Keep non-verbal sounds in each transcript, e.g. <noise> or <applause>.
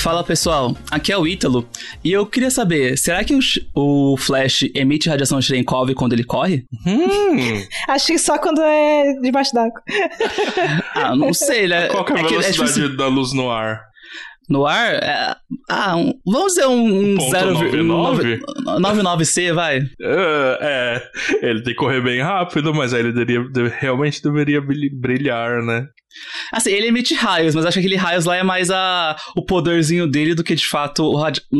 Fala pessoal, aqui é o Ítalo e eu queria saber, será que o, o Flash emite radiação Cherenkov quando ele corre? Hum. <laughs> Acho que só quando é debaixo d'água. ah, não sei, né? <laughs> Qual que é a velocidade é da luz no ar? No ar? É, ah, um, vamos dizer um, um 99C, vai. Uh, é, ele tem que correr bem rápido, mas aí ele deveria, realmente deveria brilhar, né? Assim, ele emite raios, mas acho que aquele raios lá é mais a, o poderzinho dele do que de fato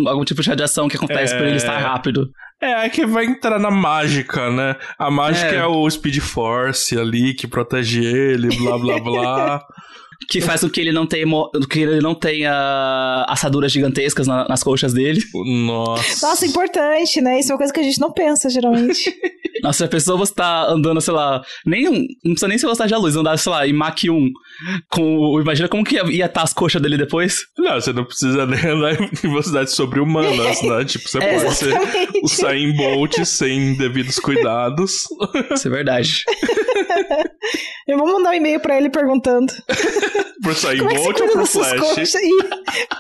algum tipo de radiação que acontece é... por ele estar rápido. É, é que vai entrar na mágica, né? A mágica é, é o Speed Force ali que protege ele, blá blá blá. <laughs> que faz com que ele não tenha, que ele não tenha assaduras gigantescas na, nas coxas dele. Nossa. Nossa, importante, né? Isso é uma coisa que a gente não pensa, geralmente. <laughs> Nossa, a pessoa você tá andando, sei lá, nem um, não precisa nem ser velocidade da luz, andar, sei lá, em Mach 1. Com, imagina como que ia estar tá as coxas dele depois. Não, você não precisa nem andar em velocidades sobre-humanas, <laughs> né? Tipo, você é, pode ser o Sain Bolt sem devidos cuidados. Isso é verdade. <laughs> Eu vou mandar um e-mail pra ele perguntando. Pro Sain Bolt é ou pro Flash?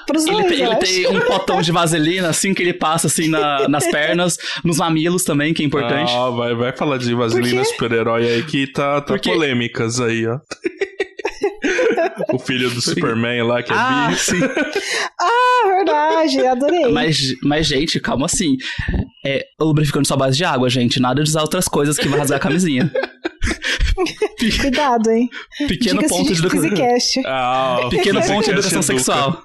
Pros ele, dois, tem, ele tem um potão de vaselina, assim, que ele passa, assim, na, nas <laughs> pernas, nos mamilos também, que é importante. Ah, vai, vai falar de vaselina super-herói aí que tá, tá polêmicas aí, ó. <laughs> o filho do Superman lá, que é ah, bi. Sim. <laughs> ah, verdade, adorei. Mas, mas, gente, calma assim. É, lubrificante só base de água, gente. Nada de usar outras coisas que vai rasgar a camisinha. Cuidado, hein? Pequeno ponto de, educação. Ah, Pequeno ponto de educação sexual.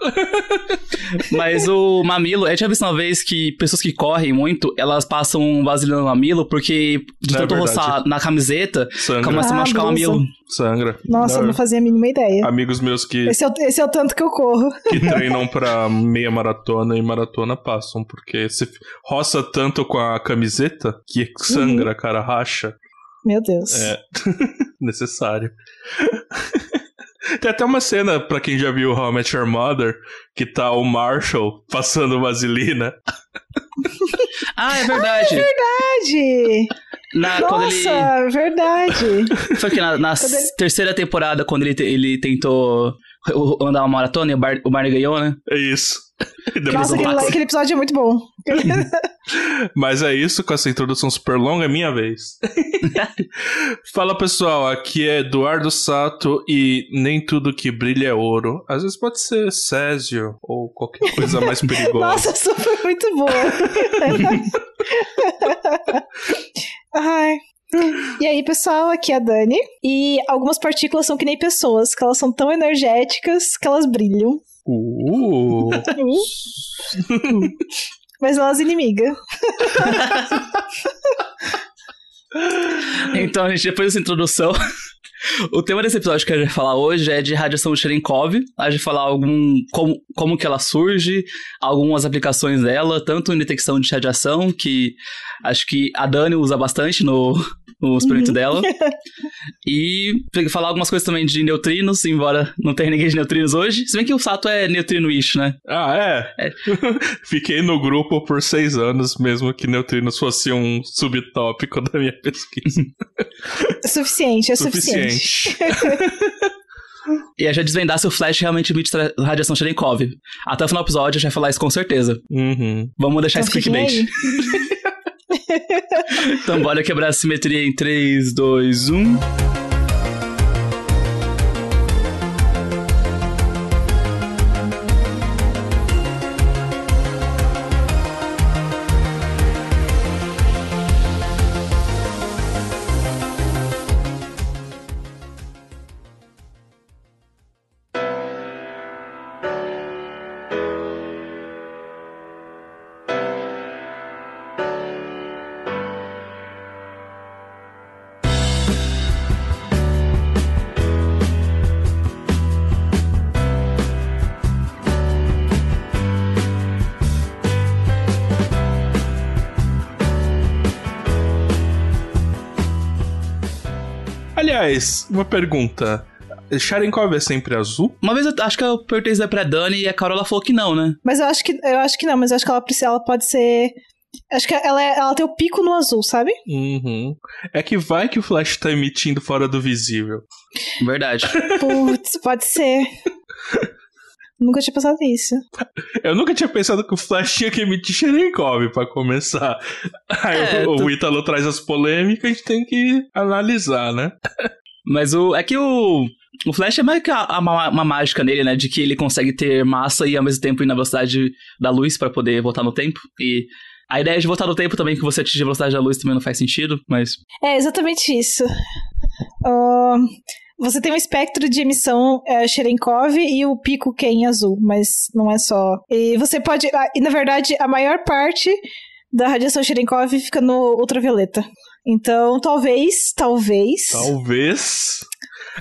<laughs> Mas o mamilo, eu tinha visto uma vez que pessoas que correm muito, elas passam vaselina no mamilo porque de é tanto é roçar na camiseta, Sangra. começa a machucar ah, o mamilo. Sangra. Nossa, não. eu não fazia a mínima ideia. Amigos meus que. Esse é, o, esse é o tanto que eu corro. Que treinam pra meia maratona e maratona passam, porque se roça tanto com a camiseta que sangra, uhum. cara, racha. Meu Deus. É. <laughs> Necessário. <laughs> Tem até uma cena, pra quem já viu How I Met Your Mother, que tá o Marshall passando vaselina. <laughs> ah, é verdade. Ah, é verdade. Na, Nossa, ele... verdade. Foi que na, na ele... terceira temporada, quando ele, ele tentou andar uma maratona e o, Bar, o Barney ganhou, né? É isso. <laughs> Nossa, aquele, aquele, episódio é muito bom. <laughs> Mas é isso, com essa introdução super longa, é minha vez. <laughs> Fala pessoal, aqui é Eduardo Sato e nem tudo que brilha é ouro. Às vezes pode ser Césio ou qualquer coisa mais perigosa. Nossa, isso foi muito boa. Ai. <laughs> E aí, pessoal, aqui é a Dani. E algumas partículas são que nem pessoas, que elas são tão energéticas que elas brilham. Uh. <laughs> Mas elas inimigas. <laughs> então, gente, depois dessa introdução, o tema desse episódio que a gente vai falar hoje é de radiação Cherenkov. A gente vai falar algum como, como que ela surge, algumas aplicações dela, tanto em detecção de radiação, que acho que a Dani usa bastante no, o experimento uhum. dela. <laughs> E falar algumas coisas também de neutrinos, embora não tenha ninguém de neutrinos hoje. Se bem que o Sato é neutrino-ish, né? Ah, é? é. <laughs> Fiquei no grupo por seis anos, mesmo que neutrinos fosse um subtópico <laughs> da minha pesquisa. Suficiente, é suficiente. suficiente. <laughs> E a gente desvendar se o Flash realmente emite radiação Cherenkov. Até o final do episódio a gente vai falar isso com certeza. Uhum. Vamos deixar então, esse clickbait. <laughs> então bora quebrar a simetria em 3, 2, 1. Aliás, uma pergunta. Sharenkov é sempre azul? Uma vez eu acho que eu perguntei isso pra Dani e a Carola falou que não, né? Mas eu acho que eu acho que não, mas eu acho que ela, ela pode ser. Acho que ela, é, ela tem o pico no azul, sabe? Uhum. É que vai que o Flash tá emitindo fora do visível. Verdade. <laughs> Putz, pode ser. <laughs> Nunca tinha pensado nisso. Eu nunca tinha pensado que o Flash tinha que emitir Cherenkov pra começar. Aí É, o, tu- o Ítalo traz as polêmicas, a gente tem que analisar, né? <laughs> Mas o. É que o. O Flash é meio que a- uma, uma mágica nele, né? De que ele consegue ter massa e ao mesmo tempo ir na velocidade da luz pra poder voltar no tempo. E a ideia de voltar no tempo também, que você atinge a velocidade da luz, também não faz sentido, mas. É exatamente isso. Ahn, você tem um espectro de emissão é, Cherenkov e o pico Ken azul, mas não é só. E você pode. E na verdade, a maior parte da radiação Cherenkov fica no ultravioleta. Então, talvez, talvez. Talvez.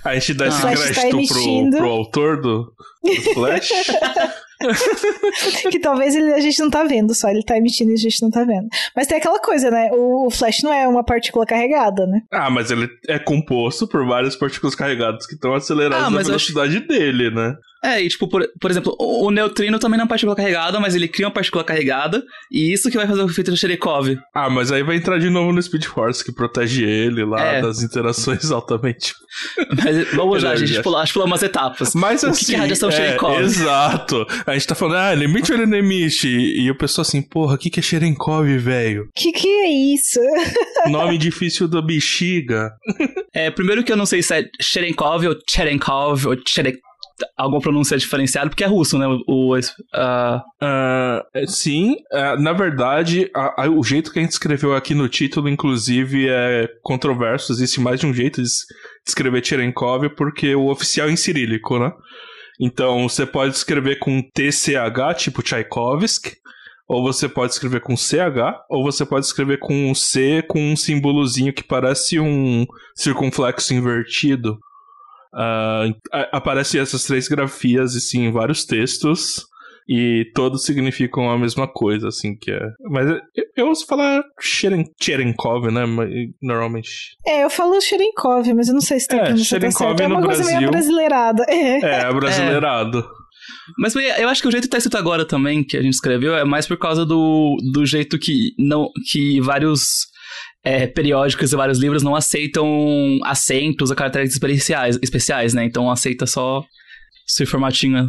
A gente dá esse Ah. Flash tá crédito pro, emitindo. pro autor do, do Flash. <laughs> <laughs> que talvez ele- a gente não tá vendo só, ele tá emitindo e a gente não tá vendo. Mas tem aquela coisa, né? O, o Flash não é uma partícula carregada, né? ah, mas ele é composto por várias partículas carregadas que estão aceleradas Ah, na eu acho- velocidade dele, né? É, e tipo, por, por exemplo, o, o neutrino também não é uma partícula carregada, mas ele cria uma partícula carregada, e isso que vai fazer o efeito de Cherenkov. Ah, mas aí vai entrar de novo no Speed Force, que protege ele lá É. das interações <laughs> altamente. Mas vamos lá, a gente pula, acho que umas etapas. Mas O que assim. que é radiação é, Cherenkov? Exato. A gente tá falando, ah, ele emite ou ele não emite? E o pessoal assim, porra, o que, que é Cherenkov, velho? Que que é isso? <laughs> Nome difícil da bexiga. É, primeiro que eu não sei se é Cherenkov ou Cherenkov ou Cherek... Alguma pronúncia diferenciada, porque é russo, né? O, Ah, é, sim, ah, na verdade, a- a- o jeito que a gente escreveu aqui no título, inclusive, é controverso. Existe mais de um jeito de escrever Cherenkov, porque o oficial é em cirílico, né? Então, você pode escrever com TCH, tipo Tchaikovsky, ou você pode escrever com CH, ou você pode escrever com um C com um símbolozinho que parece um circunflexo invertido. A- aparecem essas três grafias, assim, em vários textos. E todos significam a mesma coisa, assim, que é. Mas eu, eu ouço falar Cheren- Cherenkov, né? Normalmente. É, eu falo Cherenkov, mas eu não sei se tem É, pronúncia tá Cherenkov certa. É no uma coisa meio Brasil. brasileirada. <laughs> É. É, brasileirado. Mas eu acho que o jeito que tá escrito agora também, que a gente escreveu, é mais por causa do, do jeito que não que vários é, periódicos e vários livros não aceitam acentos ou caracteres especiais, especiais, né? Então aceita só esse formatinho.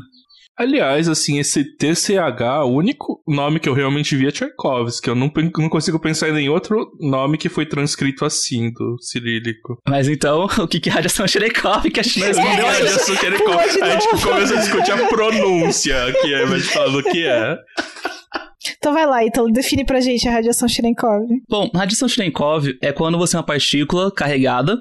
Aliás, assim, esse TCH, o único nome que eu realmente vi é Tchaikovsky. Eu não, não consigo pensar em nenhum outro nome que foi transcrito assim, do cirílico. Mas então, <laughs> o que que é radiação Cherenkov que a gente não Mas não <laughs> é ainda? isso, Cherenkov. Pula de A discutir a pronúncia ao invés de falar do que é. Então vai lá, então define pra gente a radiação Cherenkov. Bom, radiação Cherenkov é quando você é uma partícula carregada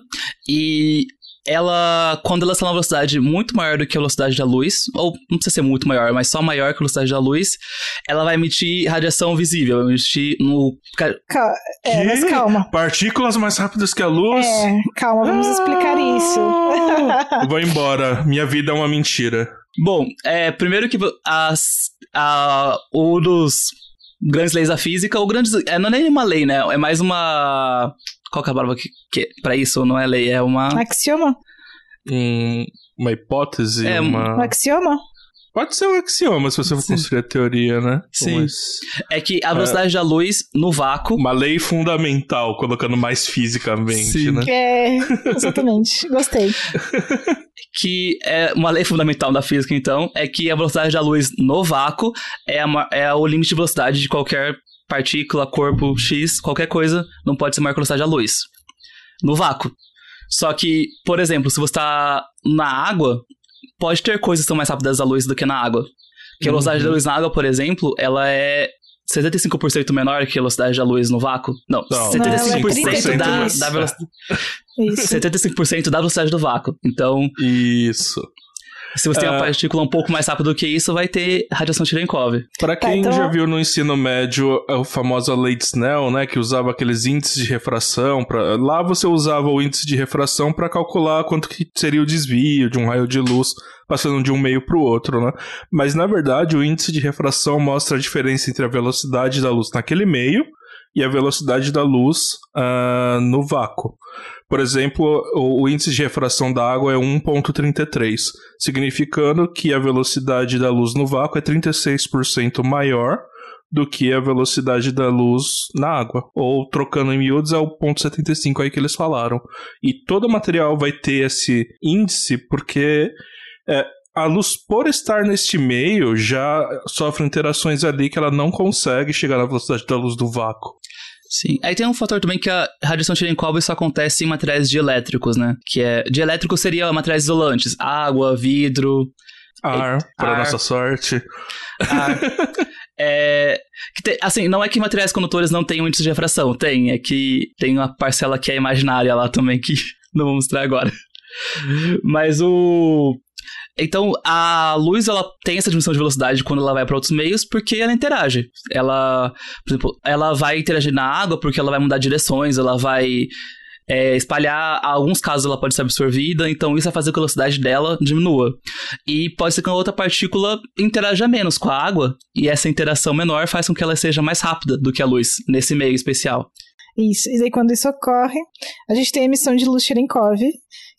e ela, quando ela está numa velocidade muito maior do que a velocidade da luz, ou não precisa ser muito maior, mas só maior que a velocidade da luz, ela vai emitir radiação visível, vai emitir no... ca- Cal- É, Que? mas calma. Partículas mais rápidas que a luz? É, calma, vamos explicar isso. Ah! Vou embora. Minha vida é uma mentira. Bom, é, primeiro que as, a, um dos grandes leis da física, ou grandes... É, não é nem uma lei, né? É mais uma... Qual que é a palavra que, que, pra isso? Não é lei, é uma... Axioma? Um- uma hipótese, É, Um uma... axioma? Pode ser um axioma se você for Sim. construir a teoria, né? Sim. Mas É que a velocidade da luz no vácuo uma lei fundamental, colocando mais fisicamente, Sim. né? É, exatamente. <laughs> Gostei. que é uma lei fundamental da física, então, é que a velocidade da luz no vácuo é, a é o limite de velocidade de qualquer partícula, corpo, X, qualquer coisa, não pode ser maior que a velocidade da luz. No vácuo. Só que, por exemplo, se você está na água, pode ter coisas que são mais rápidas da luz do que na água. Porque a velocidade Uhum. da luz na água, por exemplo, ela é 75% menor que a velocidade da luz no vácuo. Não, Não, 75% ela é da, 35%. da velocidade. Isso. <laughs> 75% da velocidade do vácuo. Então, Isso. Se você tem uma Ah. partícula um pouco mais rápida do que isso, vai ter radiação Cherenkov. Pra Tá, quem então- já viu no ensino médio a famosa lei de Snell, né, que usava aqueles índices de refração, pra... lá você usava o índice de refração para calcular quanto que seria o desvio de um raio de luz passando de um meio para o outro, né? Mas na verdade o índice de refração mostra a diferença entre a velocidade da luz naquele meio e a velocidade da luz ah, no vácuo. Por exemplo, o, o índice de refração da água é 1.33, significando que a velocidade da luz no vácuo é 36% maior do que a velocidade da luz na água. Ou, trocando em miúdos, é o 0.75 aí que eles falaram. E todo material vai ter esse índice porque é, a luz, por estar neste meio, já sofre interações ali que ela não consegue chegar na velocidade da luz do vácuo. Sim. Aí tem um fator também que a radiação Cherenkov só acontece em materiais dielétricos, né? Que é. Dielétrico seria materiais isolantes: água, vidro. Ar, para nossa sorte. Ar. É, tem, assim, não é que materiais condutores não tenham índice de refração, tem, é que tem uma parcela que é imaginária lá também, que <laughs> não vou mostrar agora. Mas o. Então, a luz ela tem essa dimensão de velocidade quando ela vai para outros meios, porque ela interage. Ela, por exemplo, ela vai interagir na água porque ela vai mudar direções, ela vai é, espalhar, alguns casos ela pode ser absorvida, então isso vai fazer com que a velocidade dela diminua. E pode ser que a outra partícula interaja menos com a água, e essa interação menor faz com que ela seja mais rápida do que a luz, nesse meio especial. Isso, e aí quando isso ocorre, a gente tem a emissão de luz Cherenkov,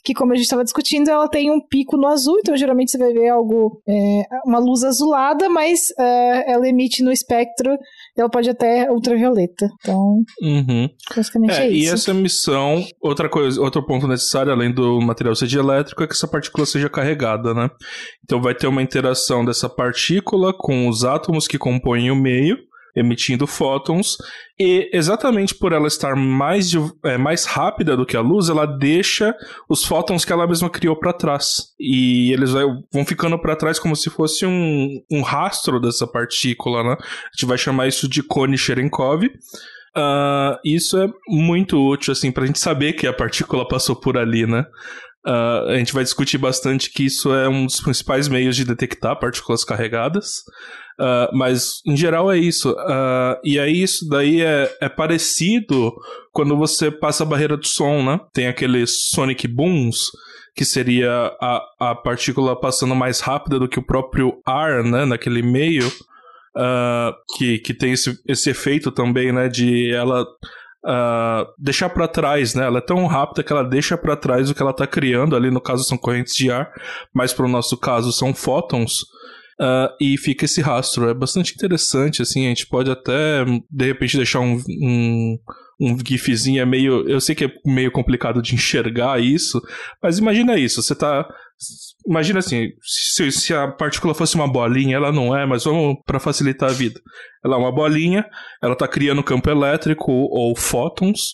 que como a gente estava discutindo, ela tem um pico no azul, então geralmente você vai ver algo, é, uma luz azulada, mas é, ela emite no espectro, ela pode até ultravioleta. Então, uhum. basicamente é, é, isso. E essa emissão, outra coisa, outro ponto necessário, além do material ser elétrico, é que essa partícula seja carregada, né? Então vai ter uma interação dessa partícula com os átomos que compõem o meio, emitindo fótons, e exatamente por ela estar mais, é, mais rápida do que a luz, ela deixa os fótons que ela mesma criou para trás. E eles vão ficando para trás como se fosse um, um rastro dessa partícula, né? A gente vai chamar isso de cone Cherenkov. Uh, isso é muito útil, assim, pra gente saber que a partícula passou por ali, né? Uh, a gente vai discutir bastante que isso é um dos principais meios de detectar partículas carregadas. Uh, mas, em geral, é isso. Uh, e aí, isso daí é, é parecido quando você passa a barreira do som, né? Tem aqueles sonic booms, que seria a, a partícula passando mais rápida do que o próprio ar, né? Naquele meio. Uh, que, que tem esse, esse efeito também, né? De ela Uh, deixar para trás, né? Ela é tão rápida que ela deixa para trás o que ela está criando. Ali no caso são correntes de ar, mas para o nosso caso são fótons. Uh, e fica esse rastro. É bastante interessante, assim, a gente pode até, de repente, deixar um, um, um gifzinho, é meio... Eu sei que é meio complicado de enxergar isso, mas imagina isso, você tá... Imagina assim, se, se a partícula fosse uma bolinha, ela não é, mas vamos para facilitar a vida. Ela é uma bolinha, ela tá criando campo elétrico ou fótons,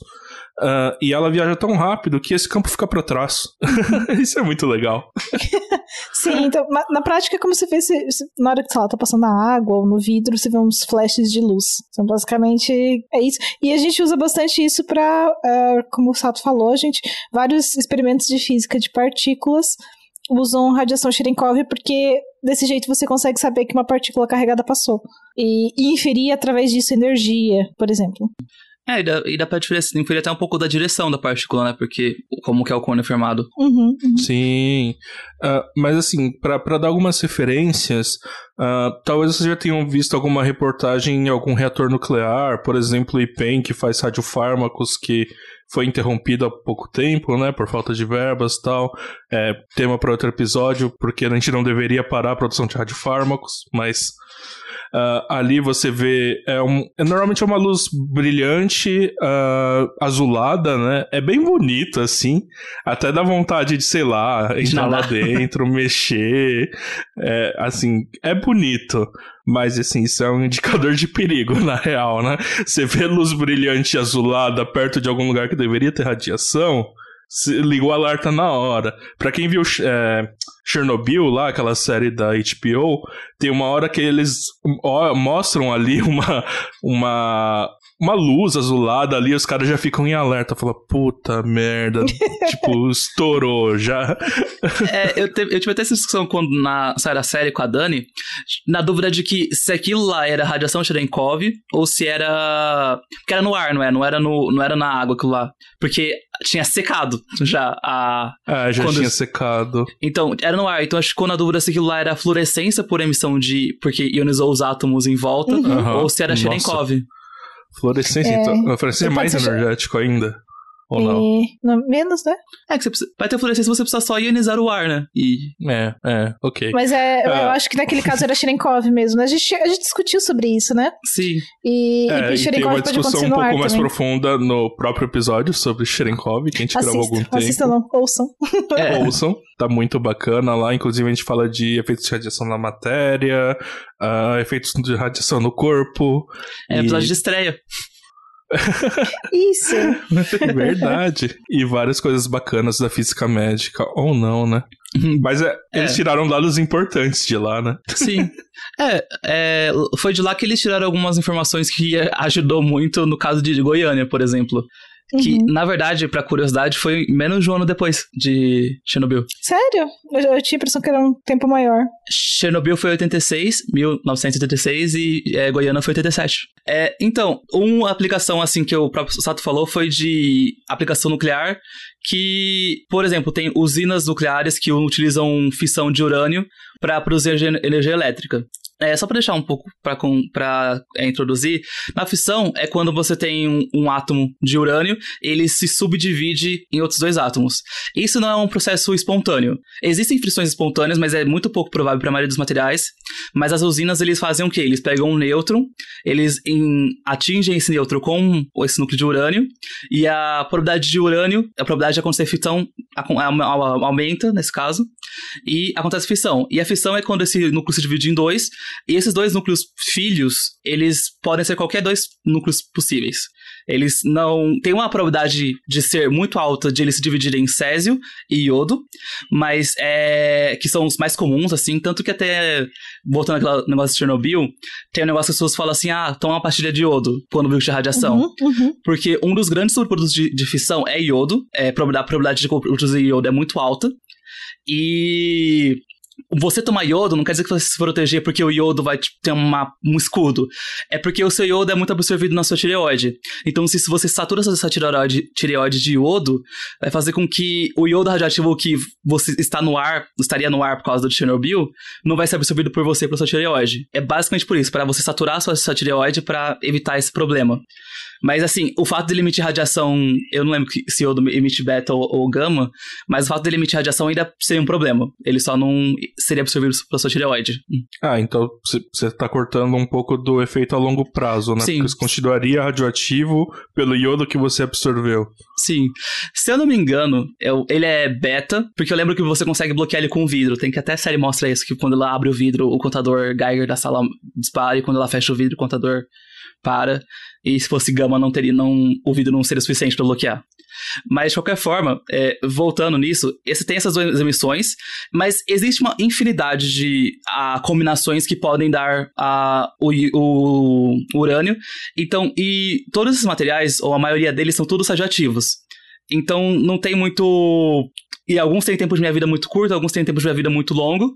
Uh, e ela viaja tão rápido que esse campo fica para trás. <laughs> Isso é muito legal. <laughs> Sim, então, na, na, prática é como se fosse, na hora que ela tá passando na água ou no vidro, você vê uns flashes de luz. Então, basicamente, é isso. E a gente usa bastante isso para, uh, ah, como o Sato falou, gente, vários experimentos de física de partículas usam radiação Cherenkov porque desse jeito você consegue saber que uma partícula carregada passou. E, e inferir através disso energia, por exemplo. É, e dá, e dá pra inferir até um pouco da direção da partícula, né? Porque como que é o cone formado. Uhum, uhum. Sim. Uh, mas assim, para dar algumas referências, uh, talvez vocês já tenham visto alguma reportagem em algum reator nuclear, por exemplo, o IPEN, que faz radiofármacos, que foi interrompido há pouco tempo, né, por falta de verbas e tal. É, tema para outro episódio, porque a gente não deveria parar a produção de radiofármacos, mas Uh, ali você vê. É, um, é normalmente é uma luz brilhante, uh, azulada, né? É bem bonito, assim. Até dá vontade de, sei lá, entrar lá dentro, <laughs> mexer. É, assim, é bonito. Mas, assim, isso é um <laughs> indicador de perigo, na real, né? Você vê luz brilhante azulada perto de algum lugar que deveria ter radiação liga o alerta na hora. Pra quem viu é, Chernobyl lá, aquela série da HBO, tem uma hora que eles mostram ali <laughs> uma, uma, uma luz azulada ali, os caras já ficam em alerta. Fala, puta merda, <laughs> tipo, estourou já. é, eu, te, eu tive até essa discussão quando na, saiu a série com a Dani, na dúvida de que se aquilo lá era radiação Cherenkov ou se era. Porque era no ar, não é? Não era, no, não era na água aquilo lá. Porque tinha secado já a. Ah, já quando... tinha secado. Então, era no ar. Então, acho que quando a dúvida se aquilo lá era fluorescência por emissão de. Porque ionizou os átomos em volta, uhum. ou se era Cherenkov. Fluorescência, é... então. Fluorescência é mais energético ainda. Ou não? E, não, menos, né? É que você precisa, vai ter fluorescência se você precisar só ionizar o ar, né? E. É, é, ok. Mas é, eu Ah. acho que naquele caso era Cherenkov mesmo. né? A gente, a gente discutiu sobre isso, né? Sim. E, É, e e tem uma discussão um pouco mais também. profunda no próprio episódio sobre Cherenkov, que a gente gravou há algum Assista, assista tempo. não, ouçam. É. <laughs> Ouçam, tá muito bacana lá. Inclusive, a gente fala de efeitos de radiação na matéria, ah, efeitos de radiação no corpo. É e- episódio de estreia. Isso. <laughs> Verdade. e várias coisas bacanas da física médica, ou não, né? Mas é, eles É. tiraram dados importantes de lá, né? Sim. É, é, foi de lá que eles tiraram algumas informações que ajudou muito no caso de Goiânia, por exemplo. Que, Uhum. na verdade, pra curiosidade, foi menos de um ano depois de Chernobyl. Sério? Eu, eu tinha a impressão que era um tempo maior. Chernobyl foi 86, 1986, e é, Goiânia foi 87. É, então, uma aplicação assim que o próprio Sato falou foi de aplicação nuclear, que, por exemplo, tem usinas nucleares que utilizam fissão de urânio para produzir energia- energia elétrica. É, só para deixar um pouco para introduzir, na fissão é quando você tem um, um átomo de urânio, ele se subdivide em outros dois átomos. Isso não é um processo espontâneo. Existem fissões espontâneas, mas é muito pouco provável para a maioria dos materiais. Mas as usinas eles fazem o quê? Eles pegam um nêutron, eles em- atingem esse nêutron com esse núcleo de urânio, e a probabilidade de urânio, a probabilidade de acontecer fissão aumenta, nesse caso, e acontece fissão. E a fissão é quando esse núcleo se divide em dois, e esses dois núcleos filhos, eles podem ser qualquer dois núcleos possíveis. Eles não. Tem uma probabilidade de ser muito alta de eles se dividirem em césio e iodo, mas é. que são os mais comuns, assim, tanto que até. Voltando àquele negócio de Chernobyl, tem um negócio que as pessoas falam assim: ah, toma uma pastilha de iodo quando viu que tinha radiação. Uhum, uhum. Porque um dos grandes subprodutos de, de fissão é iodo. É, a probabilidade de produzir iodo é muito alta. E você tomar iodo não quer dizer que você se proteger porque o iodo vai tipo, ter uma, um escudo. É porque o seu iodo é muito absorvido na sua tireoide. Então, se, se você satura essa tireoide, tireoide de iodo, vai fazer com que o iodo radioativo que você está no ar, estaria no ar por causa do Chernobyl, não vai ser absorvido por você pela sua tireoide. É basicamente por isso, para você saturar a sua, sua tireoide para evitar esse problema. Mas assim, o fato dele emitir radiação, eu não lembro se iodo emite beta ou, ou gama, mas o fato dele emitir radiação ainda seria um problema. Ele só não seria absorvido pela sua tireoide. Ah, então você tá cortando um pouco do efeito a longo prazo, né? Sim. Porque isso continuaria radioativo pelo iodo que você absorveu. Sim. Se eu não me engano, eu- ele é beta, porque eu lembro que você consegue bloquear ele com vidro. Tem que até a série mostra isso, que quando ela abre o vidro, o contador Geiger da sala dispara, e quando ela fecha o vidro, o contador para. E se fosse gama, não teria, não, o vidro não seria suficiente para bloquear. Mas, de qualquer forma, é, voltando nisso, esse tem essas duas emissões, mas existe uma infinidade de ah, combinações que podem dar ah, o, i- o urânio. Então, e todos esses materiais, ou a maioria deles, são todos radioativos. Então, não tem muito. E alguns têm tempo de minha vida muito curto, alguns têm tempo de minha vida muito longo.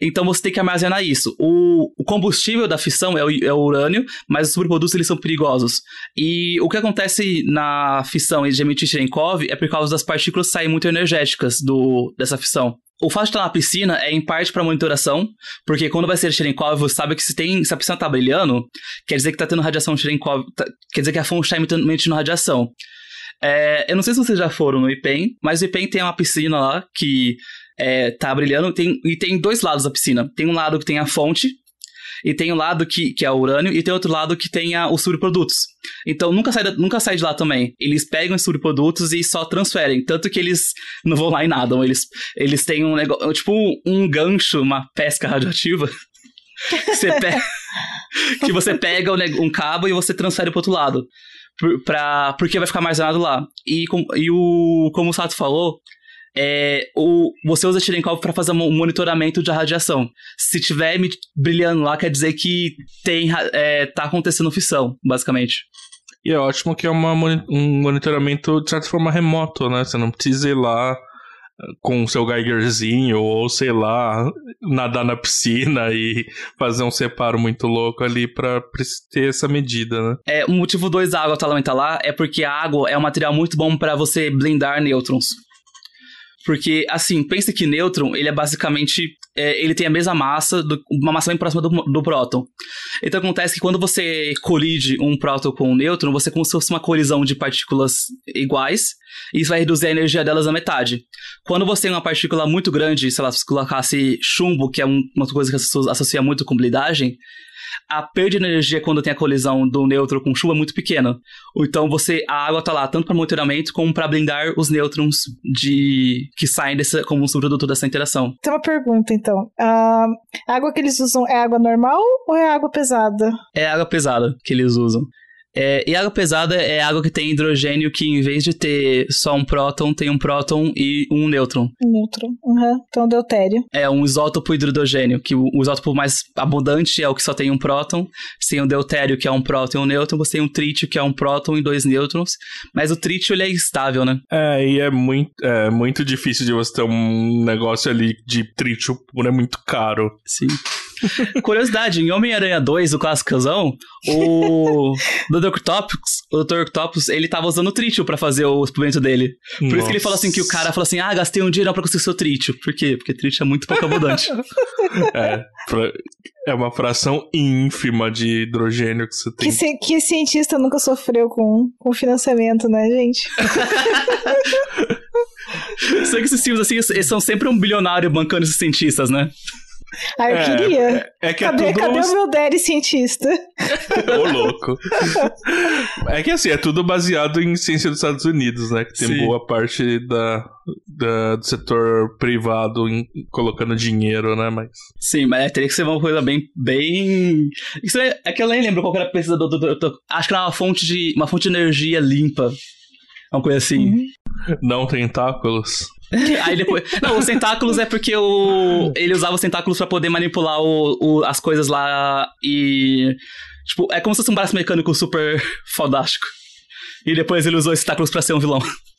Então você tem que armazenar isso. O, o combustível da fissão é o, é o urânio, mas os subprodutos eles são perigosos. E o que acontece na fissão de emitir Cherenkov é por causa das partículas saem muito energéticas do, dessa fissão. O fato de estar na piscina é em parte para monitoração, porque quando vai ser Cherenkov, você sabe que se, tem, se a piscina tá brilhando, quer dizer que tá tendo radiação Cherenkov, tá- quer dizer que a fonte está emitindo radiação. É, eu não sei se vocês já foram no IPEM, mas o IPEM tem uma piscina lá que é, tá brilhando tem, e tem dois lados da piscina. Tem um lado que tem a fonte, e tem um lado que, que é o urânio, e tem outro lado que tem a, os subprodutos. Então nunca sai, nunca sai de lá também. Eles pegam os subprodutos e só transferem. Tanto que eles não vão lá e nadam. Eles, eles têm um negócio, tipo um gancho, uma pesca radioativa. <laughs> <laughs> que você pega, que você pega neg- um cabo e você transfere pro outro lado. Pra, porque vai ficar armazenado lá. E, com- e o, como o Sato falou, é, o, você usa Cherenkov para fazer um monitoramento de radiação. Se tiver brilhando lá, quer dizer que tem, é, tá acontecendo fissão, basicamente. E é ótimo que é uma um monitoramento, de certa forma, remoto, né? Você não precisa ir lá com o seu Geigerzinho, ou sei lá, nadar na piscina e fazer um separo muito louco ali pra ter essa medida, né? É, o motivo 2 da água talenta lá é porque a água é um material muito bom para você blindar nêutrons. Porque, assim, pensa que nêutron, ele é basicamente. É, ele tem a mesma massa, do, uma massa bem próxima do, do próton. Então acontece que quando você colide um próton com um nêutron, você como se fosse uma colisão de partículas iguais, e isso vai reduzir a energia delas à metade. Quando você tem uma partícula muito grande, se colocasse chumbo, que é um, uma coisa que as pessoas associam muito com blindagem, a perda de energia quando tem a colisão do neutro com chuva é muito pequena. Então você a água tá lá tanto para monitoramento como para blindar os nêutrons de que saem desse, como subproduto dessa interação. Tem uma pergunta então. a água que eles usam é água normal ou é água pesada? É água pesada que eles usam. É, e água pesada é água que tem hidrogênio que, em vez de ter só um próton, tem um próton e um nêutron. Nêutron, uhum. então deutério. É um isótopo hidrogênio, que o, o, isótopo mais abundante é o que só tem um próton. Você tem o deutério, que é um próton e um nêutron. Você tem um trítio, que é um próton e dois nêutrons. Mas o trítio, ele é estável, né? É, e é muito, é muito difícil de você ter um negócio ali de trítio, é muito caro. Sim. <laughs> Curiosidade, em Homem-Aranha 2, o clássicozão, o <laughs> Dr. Octopus, o Dr. Octopus, ele tava usando o trítio pra fazer o experimento dele. Por Nossa. isso que ele falou assim, que o cara falou assim, ah, gastei um dinheiro pra conseguir seu trítio. Por quê? Porque trítio é muito pouco abundante. <laughs> é, é uma fração ínfima de hidrogênio que você tem. Que, que cientista nunca sofreu com, com financiamento, né, gente? Sei que esses filmes assim, eles são sempre um bilionário bancando esses cientistas, né? Ah, eu é, queria. É, é que é cadê, é tudo... cadê o meu daddy cientista? Ô, louco. <laughs> É que assim, é tudo baseado em ciência dos Estados Unidos, né? Que tem Sim. boa parte da, da, do setor privado em, colocando dinheiro, né? Mas... Sim, mas teria que ser uma coisa bem. bem... Isso é, é que eu nem lembro qual era a pesquisa do, do, do, do, Acho que era uma fonte de. uma fonte de energia limpa. Uma coisa assim. Uhum. Não tentáculos. <laughs> Aí depois. Não, os tentáculos é porque o. Ele usava os tentáculos para poder manipular o, o, as coisas lá e. Tipo, é como se fosse um braço mecânico super fodástico. E depois ele usou esses tentáculos pra ser um vilão. <laughs>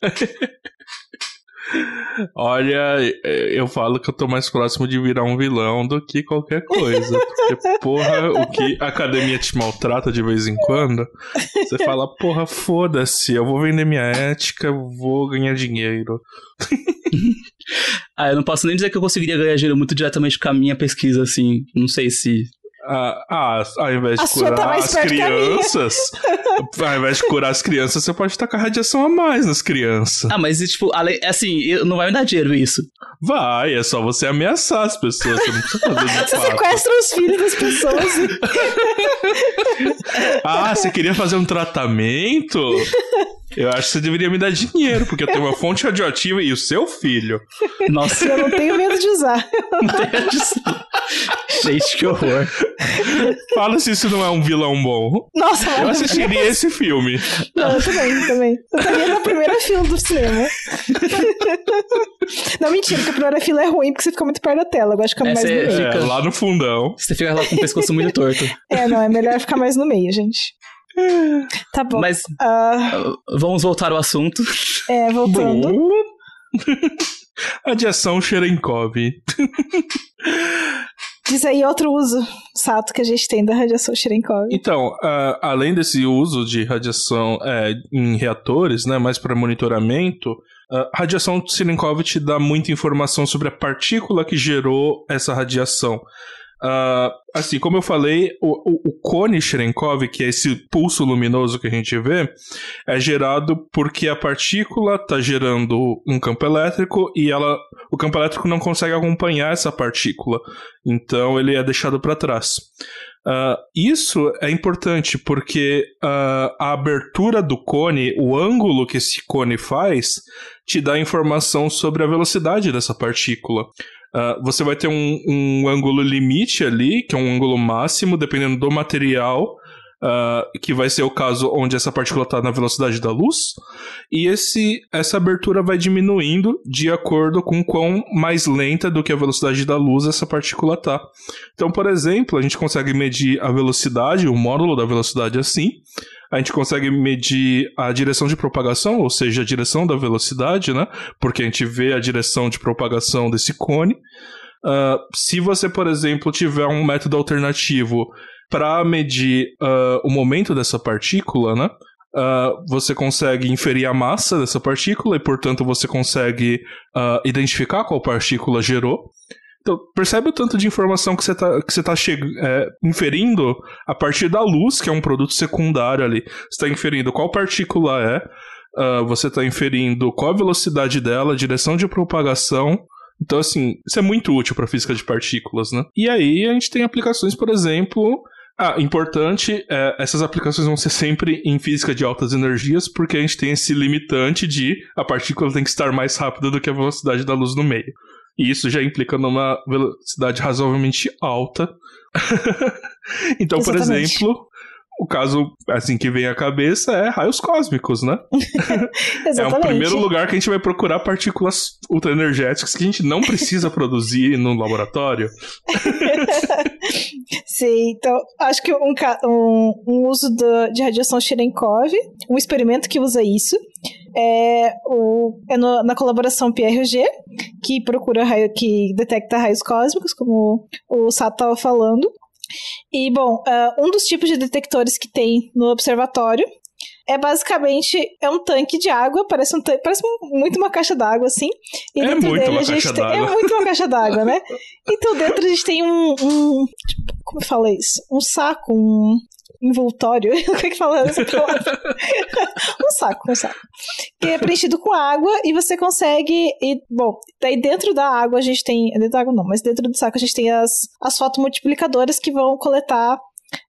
Olha, eu falo que eu tô mais próximo de virar um vilão do que qualquer coisa. Porque, porra, o que a academia te maltrata de vez em quando, você fala, porra, foda-se, eu vou vender minha ética, vou ganhar dinheiro. <laughs> ah, eu não posso nem dizer que eu conseguiria ganhar dinheiro muito diretamente com a minha pesquisa, assim. Não sei se ah, ah, ao invés de a curar tá as crianças, <laughs> ao invés de curar as crianças, você pode tacar radiação a mais nas crianças. Ah, mas tipo, assim, não vai me dar dinheiro isso. Vai, é só você ameaçar as pessoas, você não precisa fazer de Você sequestra os filhos das pessoas. <laughs> Ah, você queria fazer um tratamento? <laughs> Eu acho que você deveria me dar dinheiro, porque eu tenho uma fonte radioativa e o seu filho. Nossa. Eu não tenho medo de usar. Não tenho medo de usar. Gente, que horror. Fala se isso não é um vilão bom. Nossa, Eu assistiria esse filme. Não, eu também, também. Eu estaria na primeira fila do cinema. Não, mentira, porque a primeira fila é ruim porque você fica muito perto da tela. Eu gosto de ficar é, mais no meio. Fica... É, lá no fundão. Você fica lá com o pescoço muito torto. É, não, é melhor ficar mais no meio, gente. Tá bom. Mas uh... vamos voltar ao assunto. É, voltando. Radiação Cherenkov. Diz aí outro uso, Sato, que a gente tem da radiação Cherenkov. Então, uh, além desse uso de radiação é, em reatores, né, mais para monitoramento, a uh, radiação Cherenkov te dá muita informação sobre a partícula que gerou essa radiação. Uh, assim, como eu falei, o, o, o, cone Cherenkov, que é esse pulso luminoso que a gente vê, é gerado porque a partícula está gerando um campo elétrico e ela, o campo elétrico não consegue acompanhar essa partícula. Então ele é deixado para trás. Uh, isso é importante porque uh, a abertura do cone, o ângulo que esse cone faz, te dá informação sobre a velocidade dessa partícula. Uh, você vai ter um, um ângulo limite ali, que é um ângulo máximo, dependendo do material, uh, que vai ser o caso onde essa partícula está na velocidade da luz, e esse, essa abertura vai diminuindo de acordo com quão mais lenta do que a velocidade da luz essa partícula está. Então, por exemplo, a gente consegue medir a velocidade, o módulo da velocidade assim, a gente consegue medir a direção de propagação, ou seja, a direção da velocidade, né? Porque a gente vê a direção de propagação desse cone. Uh, se você, por exemplo, tiver um método alternativo para medir uh, o momento dessa partícula, né? uh, você consegue inferir a massa dessa partícula e, portanto, você consegue identificar qual partícula gerou. Então, percebe o tanto de informação que você está que você tá é, inferindo a partir da luz, que é um produto secundário ali. Você está inferindo qual partícula é, uh, você está inferindo qual a velocidade dela, a direção de propagação. Então, assim, isso é muito útil para física de partículas, né? E aí a gente tem aplicações, por exemplo, ah, importante, é, essas aplicações vão ser sempre em física de altas energias, porque a gente tem esse limitante de a partícula tem que estar mais rápida do que a velocidade da luz no meio. E isso já implica numa velocidade razoavelmente alta. <laughs> então, Exatamente. por exemplo, o caso, assim, que vem à cabeça é raios cósmicos, né? <laughs> é o primeiro lugar que a gente vai procurar partículas ultraenergéticas que a gente não precisa <laughs> produzir no laboratório. Sim, então acho que um, um, um uso do, de radiação Cherenkov, um experimento que usa isso, é, o, é no, na colaboração PRG, que procura raio, que detecta raios cósmicos, como o Sato estava falando. E, bom, uh, um dos tipos de detectores que tem no observatório é basicamente é um tanque de água, parece um tanque, parece muito uma caixa d'água assim. E é muito dele, uma caixa d'água. É muito uma caixa d'água, né? <laughs> Então dentro a gente tem um, um como eu falei isso? Um saco, um envoltório, <laughs> como é que fala essa palavra? <laughs> um saco, um saco. Que é preenchido com água e você consegue. E, bom, daí dentro da água a gente tem. Dentro da água não, mas dentro do saco a gente tem as, as fotomultiplicadoras que vão coletar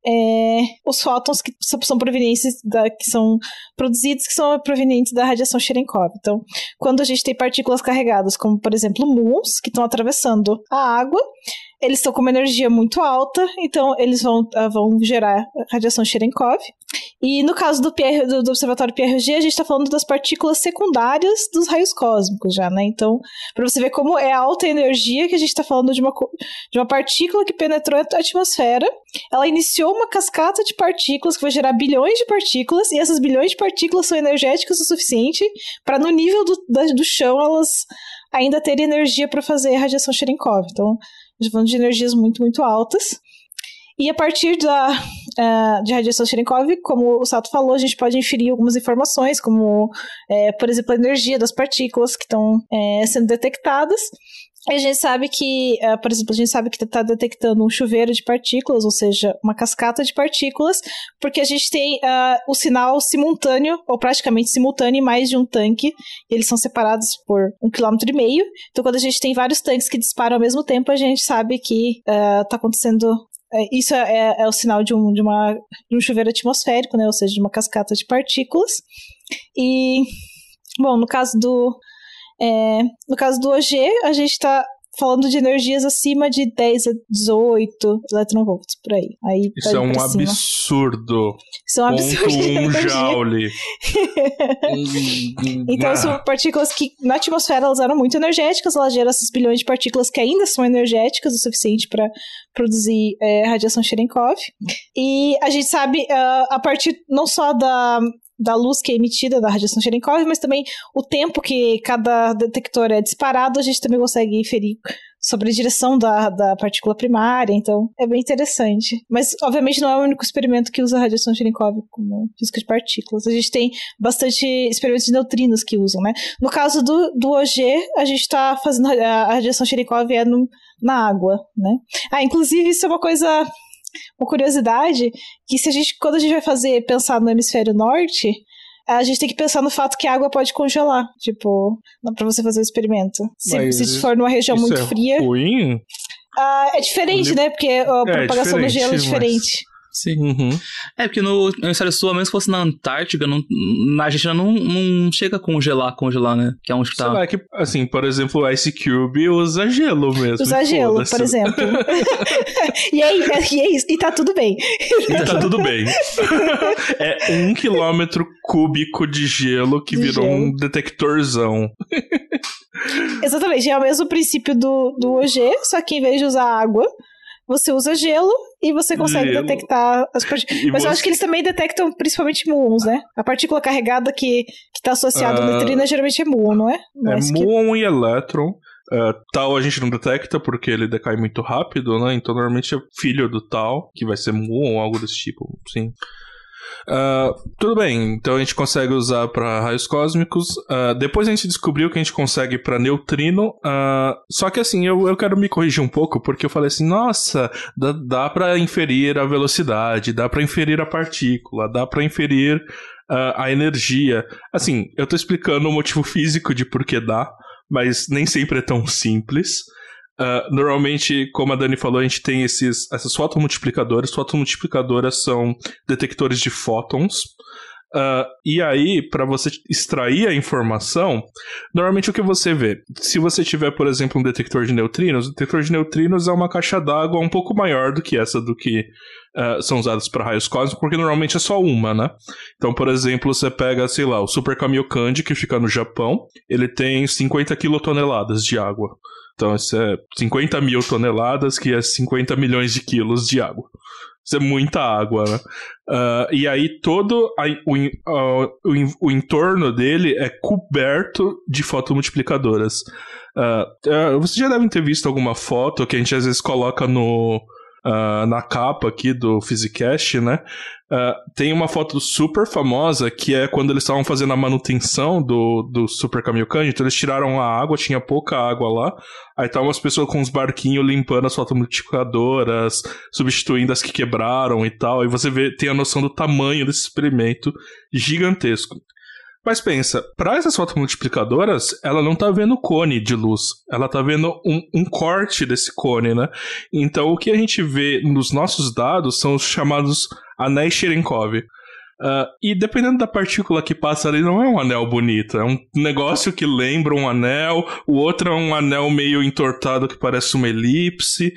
é, os fótons que são provenientes da, que são produzidos que são provenientes da radiação Cherenkov. Então, quando a gente tem partículas carregadas, como por exemplo muons, que estão atravessando a água, eles estão com uma energia muito alta, então eles vão, uh, vão gerar radiação Cherenkov. E no caso do, PR, do, do Observatório PRG, a gente está falando das partículas secundárias dos raios cósmicos já, né? Então, para você ver como é alta energia que a gente está falando de uma, de uma partícula que penetrou a atmosfera, ela iniciou uma cascata de partículas que vai gerar bilhões de partículas, e essas bilhões de partículas são energéticas o suficiente para no nível do, da, do chão elas ainda terem energia para fazer radiação Cherenkov. Então, gente falando de energias muito, muito altas. E a partir da, uh, de radiação Cherenkov, como o Sato falou, a gente pode inferir algumas informações, como, é, por exemplo, a energia das partículas que estão é, sendo detectadas. A gente sabe que, por exemplo, a gente sabe que está detectando um chuveiro de partículas, ou seja, uma cascata de partículas, porque a gente tem uh, o sinal simultâneo, ou praticamente simultâneo, em mais de um tanque. eles são separados por um quilômetro e meio. Então, quando a gente tem vários tanques que disparam ao mesmo tempo, a gente sabe que está uh, acontecendo isso é, é, o sinal de um, de, uma, de um chuveiro atmosférico, né? Ou seja, de uma cascata de partículas. E, bom, no caso do, é, no caso do OG, a gente está falando de energias acima de 10 a 18 eletronvolts por aí. aí Isso é um absurdo. Isso é um absurdo. Um joule. <laughs> então são partículas que na atmosfera elas eram muito energéticas, elas geram esses bilhões de partículas que ainda são energéticas o suficiente para produzir é, radiação Cherenkov. E a gente sabe uh, a partir não só da da luz que é emitida da radiação Cherenkov, mas também o tempo que cada detector é disparado, a gente também consegue inferir sobre a direção da, da partícula primária, então é bem interessante. Mas, obviamente, não é o único experimento que usa a radiação Cherenkov como física de partículas. A gente tem bastante experimentos de neutrinos que usam, né? No caso do, do OG, a gente está fazendo a, radiação Cherenkov é no, na água, né? Ah, inclusive, isso é uma coisa uma curiosidade que se a gente, quando a gente vai fazer, pensar no hemisfério norte, a gente tem que pensar no fato que a água pode congelar, tipo, para você fazer o experimento. Se, se for numa região muito é fria. Ruim? Uh, é diferente, né? Porque a é, propagação do gelo é diferente. Sim. Uhum. É, porque no hemisfério sul, a menos que fosse na Antártica, não, na Argentina não, não chega a congelar, congelar, né? Que é onde tá. Sei que, assim, por exemplo, o Ice Cube usa gelo mesmo. Usa gelo, por exemplo. <laughs> <laughs> e, aí, e é isso, e tá tudo bem. E tá tudo bem. <laughs> é um quilômetro cúbico de gelo que de virou gelo. um detectorzão. Exatamente, é o mesmo princípio do, do OG, só que em vez de usar água, você usa gelo e você consegue gelo. detectar as partículas. Mas você... eu acho que eles também detectam principalmente muons, né? A partícula carregada que, que tá associada uh... ao neutrino geralmente é muon, não é? Não é, é muon e elétron. Uh, tal a gente não detecta porque ele decai muito rápido, né? Então normalmente é filho do tal, que vai ser muon ou algo desse tipo, sim. Uh, tudo bem, então a gente consegue usar para raios cósmicos. Uh, depois a gente descobriu que a gente consegue para neutrino. Uh, só que assim, eu, eu quero me corrigir um pouco, porque eu falei assim: nossa, dá, dá para inferir a velocidade, dá para inferir a partícula, dá para inferir a energia. Assim, eu tô explicando o motivo físico de por que dá, mas nem sempre é tão simples. Uh, normalmente, como a Dani falou, a gente tem esses, essas fotomultiplicadoras. Fotomultiplicadoras são detectores de fótons. Uh, e aí, para você extrair a informação, normalmente o que você vê? Se você tiver, por exemplo, um detector de neutrinos, o detector de neutrinos é uma caixa d'água um pouco maior do que essa do que uh, são usadas para raios cósmicos, porque normalmente é só uma, né? Então, por exemplo, você pega, sei lá, o Super Kamiokande, que fica no Japão, ele tem 50 quilotoneladas de água. Então, isso é 50 mil toneladas, que é 50 milhões de quilos de água. Isso é muita água, né? Uh, e aí todo a, o, uh, o, o, entorno dele é coberto de fotomultiplicadoras. Uh, vocês já devem ter visto alguma foto que a gente às vezes coloca no, uh, na capa aqui do Physicast, né? Uh, tem uma foto super famosa que é quando eles estavam fazendo a manutenção do, do Super Kamiokande. Então eles tiraram a água, tinha pouca água lá. Aí estavam as pessoas com os barquinhos limpando as fotomultiplicadoras, substituindo as que quebraram e tal. E você vê, tem a noção do tamanho desse experimento gigantesco. Mas pensa, para essas fotomultiplicadoras, ela não tá vendo cone de luz, ela tá vendo um, um, corte desse cone, né? Então o que a gente vê nos nossos dados são os chamados anéis Cherenkov. Uh, e dependendo da partícula que passa ali, não é um anel bonito, é um negócio que lembra um anel, o outro é um anel meio entortado que parece uma elipse.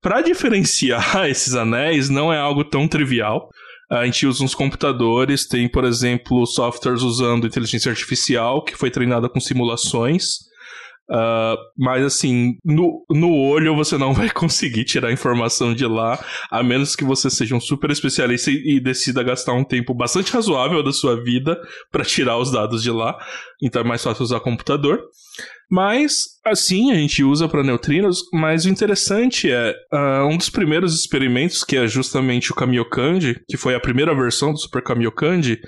Para diferenciar <laughs> esses anéis, não é algo tão trivial. A gente usa uns computadores, tem, por exemplo, softwares usando inteligência artificial, que foi treinada com simulações. Uh, mas assim, no, no olho você não <laughs> vai conseguir tirar informação de lá, a menos que você seja um super especialista e, e decida gastar um tempo bastante razoável da sua vida para tirar os dados de lá. Então é mais fácil usar computador. Mas, assim, a gente usa para neutrinos, mas o interessante é, uh, um dos primeiros experimentos, que é justamente o Kamiokande, que foi a primeira versão do Super Kamiokande,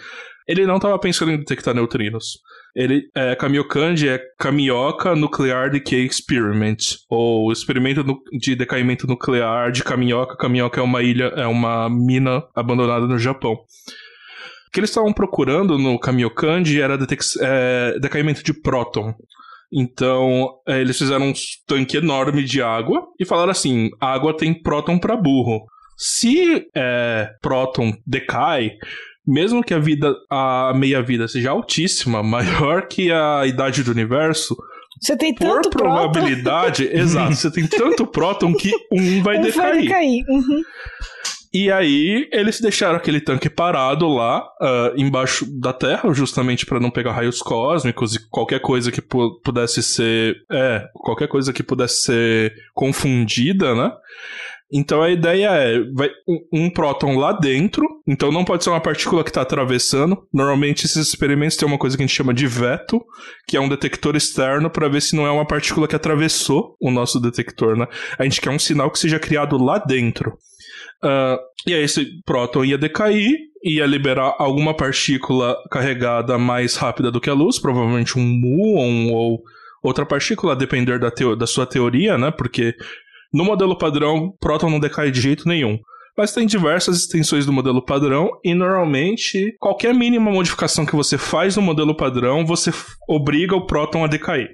ele não estava pensando em detectar neutrinos. Ele, é, Kamiokande é Kamioka Nuclear Decay Experiment, ou experimento de decaimento nuclear de Kamioka. Kamioka é uma ilha, é uma mina abandonada no Japão. O que eles estavam procurando no Kamiokande era é, decaimento de próton. Então, é, eles fizeram um tanque enorme de água e falaram assim: água tem próton para burro. Se é, próton decai, mesmo que a vida, a meia-vida seja altíssima, maior que a idade do universo, você tem tanto por probabilidade, próton. <laughs> exato, você tem tanto próton que um vai um decair. Vai decair. Uhum. E aí eles deixaram aquele tanque parado lá uh, embaixo da Terra, justamente para não pegar raios cósmicos e qualquer coisa que pu pudesse ser, é, qualquer coisa que pudesse ser confundida, né? Então a ideia é vai um, próton lá dentro, então não pode ser uma partícula que está atravessando. Normalmente esses experimentos têm uma coisa que a gente chama de veto, que é um detector externo para ver se não é uma partícula que atravessou o nosso detector, né? A gente quer um sinal que seja criado lá dentro. Uh, e aí esse próton ia decair, ia liberar alguma partícula carregada mais rápida do que a luz, provavelmente um muon ou outra partícula, a depender da, da sua teoria, né? Porque no modelo padrão, próton não decai de jeito nenhum. Mas tem diversas extensões do modelo padrão e normalmente qualquer mínima modificação que você faz no modelo padrão, você obriga o próton a decair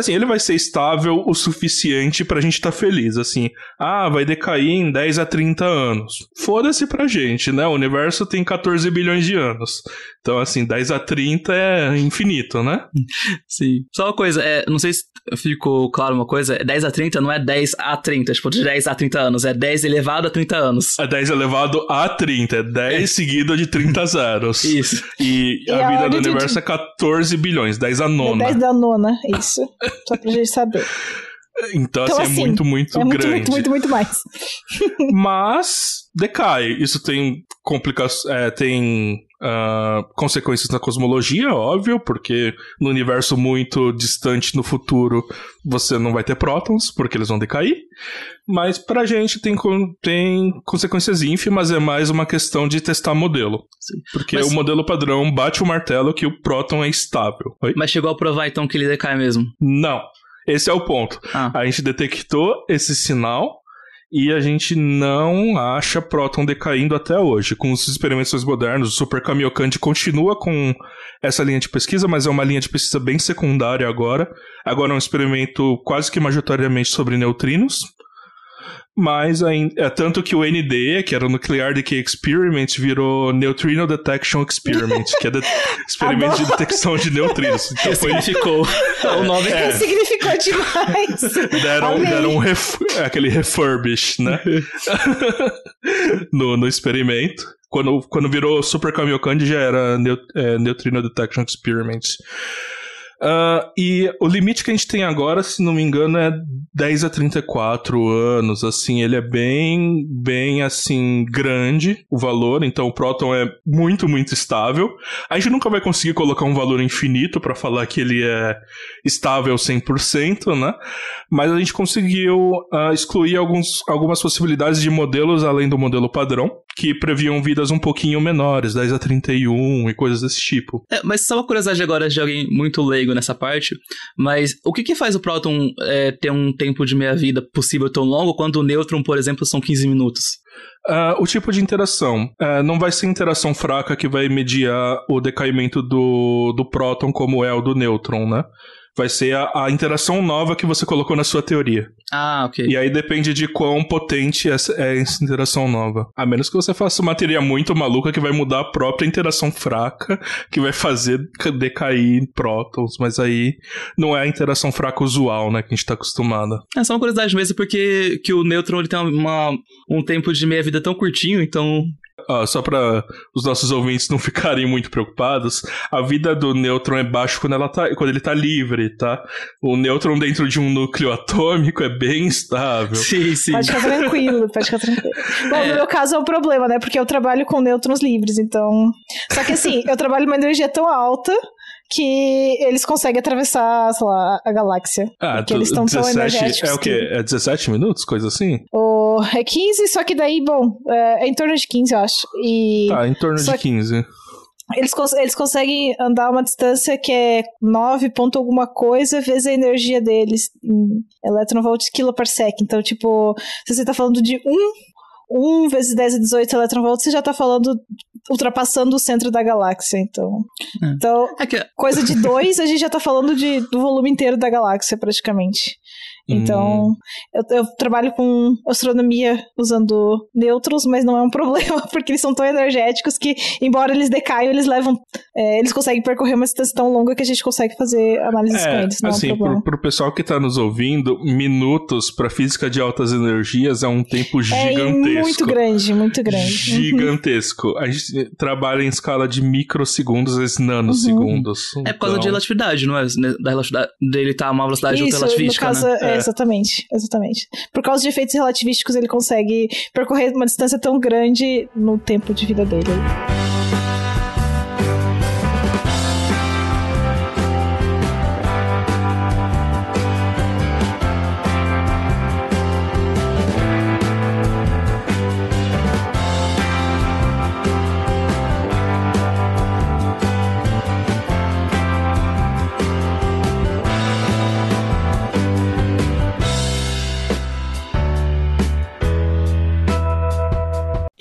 assim, ele vai ser estável o suficiente pra gente estar tá feliz, assim. Ah, vai decair em 10 a 30 anos. Foda-se pra gente, né? O universo tem 14 bilhões de anos. Então, assim, 10 a 30 é infinito, né? Sim. Só uma coisa, é, não sei se ficou claro uma coisa, 10 a 30 não é 10 a 30, tipo, de 10 a 30 anos, é 10 elevado a 30 anos. É 10 elevado a 30, é 10 é. seguido de 30 zeros. Isso. E, e a, a vida do universo de... é 14 bilhões, 10 a nona. É 10 da nona, isso. Só pra gente saber. Então, então assim, é assim, é muito, muito é muito, grande. Muito, muito, muito mais. Mas decai. Isso tem complicações. É, tem uh, consequências na cosmologia, óbvio, porque no universo muito distante no futuro você não vai ter prótons, porque eles vão decair. Mas pra gente tem, tem consequências ínfimas, é mais uma questão de testar modelo. Sim. Porque Mas... o modelo padrão bate o martelo que o próton é estável. Oi? Mas chegou a provar então que ele decai mesmo? Não. Esse é o ponto. Ah. A gente detectou esse sinal e a gente não acha próton decaindo até hoje. Com os experimentos modernos, o Super Kamiokande continua com essa linha de pesquisa, mas é uma linha de pesquisa bem secundária agora. Agora é um experimento quase que majoritariamente sobre neutrinos mas é tanto que o ND, que era o Nuclear Decay Experiment, virou Neutrino Detection Experiment, que é de, <laughs> experimento de detecção de neutrinos. <laughs> Então foi... significou. o nome é. significou demais. Deram, deram um ref, aquele refurbish, né? <laughs> no, no experimento. Quando, quando virou Super Kamiokande já era neut, é, Neutrino Detection Experiment. Uh, e o limite que a gente tem agora, se não me engano, é 10 a 34 anos, assim, ele é bem, bem, assim, grande o valor, então o próton é muito, muito estável. A gente nunca vai conseguir colocar um valor infinito para falar que ele é estável 100%, né? Mas a gente conseguiu uh, excluir alguns, algumas possibilidades de modelos além do modelo padrão, que previam vidas um pouquinho menores, 10 a 31 e coisas desse tipo. É, mas só uma curiosidade agora de alguém muito leigo nessa parte, mas o que que faz o próton é, ter um tempo de meia-vida possível tão longo quando o nêutron, por exemplo, são 15 minutos? Uh, o tipo de interação. Uh, não vai ser interação fraca que vai mediar o decaimento do, do próton como é o do nêutron, né? Vai ser a, a, interação nova que você colocou na sua teoria. Ah, ok. E aí depende de quão potente essa, é essa interação nova. A menos que você faça uma teoria muito maluca que vai mudar a própria interação fraca, que vai fazer decair prótons, mas aí não é a interação fraca usual, né, que a gente tá acostumado. É só uma curiosidade mesmo, porque que o nêutron ele tem uma, um tempo de meia-vida tão curtinho, então Uh, só para os nossos ouvintes não <laughs> ficarem muito preocupados, a vida do nêutron é baixa quando, ela tá, quando ele tá livre, tá? O nêutron dentro de um núcleo atômico é bem estável. Sim, sim. Pode ficar tranquilo, pode ficar tranquilo. <laughs> Bom, é. no meu caso é um problema, né? Porque eu trabalho com nêutrons livres, então. Só que assim, eu trabalho uma energia tão alta que eles conseguem atravessar, sei lá, a galáxia. Ah, porque eles estão tão energéticos. É o quê? É 17 minutos? Coisa assim? O, é 15, só que daí, bom, é, é em torno de 15, eu acho. E, tá, em torno de 15. Eles, cons eles conseguem andar uma distância que é 9 ponto alguma coisa vezes a energia deles em eletronvolts kiloparsec. Então, tipo, se você tá falando de 1 1 vezes 10 a 18 eletronvolts, você já tá falando ultrapassando o centro da galáxia, então. É. Então, é que... coisa de 2, a gente já tá falando de, do volume inteiro da galáxia, praticamente. Então, hum. eu, eu, trabalho com astronomia usando nêutrons, mas não é um <laughs> problema, porque eles são tão energéticos que, embora eles decaiam, eles levam. É, eles conseguem percorrer uma distância tão longa que a gente consegue fazer análises é, com eles. Não assim, é um pro, pro pessoal que tá nos ouvindo, minutos para física de altas energias é um tempo é gigantesco. É muito grande, muito grande. Uhum. Gigantesco. A gente trabalha em escala de microsegundos, vezes nanosegundos. Uhum. É por causa de então relatividade, não é? Da relatividade dele tá a uma velocidade Isso, relativística, no caso, né? É, exatamente, exatamente. Por causa de efeitos relativísticos, ele consegue percorrer uma distância tão grande no tempo de vida dele.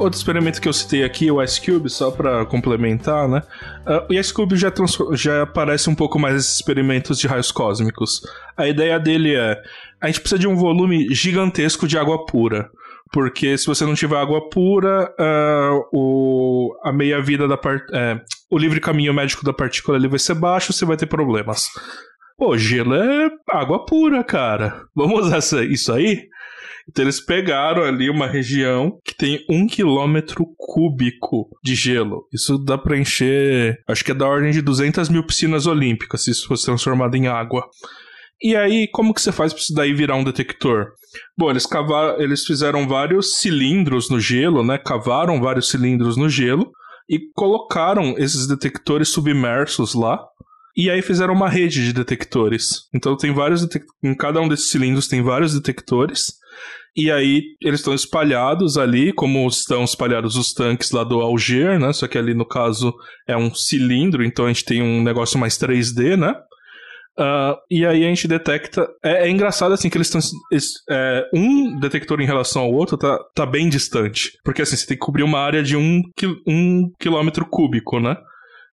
Outro experimento que eu citei aqui, o Ice Cube, só para complementar, né? Uh, o Ice Cube já, já aparece um pouco mais esses experimentos de raios cósmicos. A ideia dele é: a gente precisa de um volume gigantesco de água pura. Porque se você não tiver água pura, uh, o, a meia-vida da part, é, o livre caminho médico da partícula ali vai ser baixo, você vai ter problemas. Pô, gelo é água pura, cara. Vamos usar isso aí? Então eles pegaram ali uma região que tem um quilômetro cúbico de gelo. Isso dá pra encher, acho que é da ordem de 200 mil piscinas olímpicas, se isso fosse transformado em água. E aí, como que você faz para isso daí virar um detector? Bom, eles cavaram, eles fizeram vários cilindros no gelo, né? Cavaram vários cilindros no gelo e colocaram esses detectores submersos lá. E aí fizeram uma rede de detectores. Então tem vários em cada um desses cilindros tem vários detectores. E aí eles estão espalhados ali, como estão espalhados os tanques lá do Alger, né? Só que ali no caso é um cilindro, então a gente tem um negócio mais 3D, né? Uh, e aí a gente detecta. É, é engraçado assim que eles estão. É, um detector em relação ao outro tá, tá bem distante. Porque assim, você tem que cobrir uma área de um, um quilômetro cúbico, né?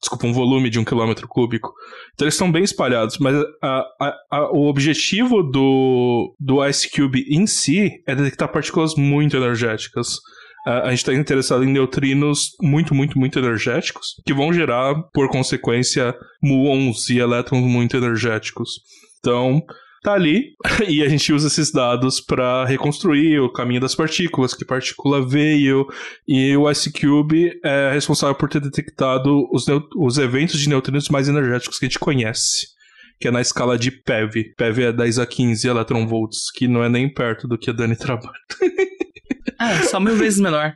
Desculpa, um volume de um quilômetro cúbico. Então eles estão bem espalhados, mas a, a, a, o objetivo do, do Ice Cube em si é detectar partículas muito energéticas a gente está interessado em neutrinos muito, muito, muito energéticos, que vão gerar, por consequência, muons e elétrons muito energéticos. Então, tá ali <laughs> e a gente usa esses dados para reconstruir o caminho das partículas, que partícula veio, e o Ice Cube é responsável por ter detectado os, os eventos de neutrinos mais energéticos que a gente conhece. Que é na escala de PeV. PeV é 10 a 15 electronvolts, que não é nem perto do que a Dani <laughs> trabalha. Ah, só mil vezes menor.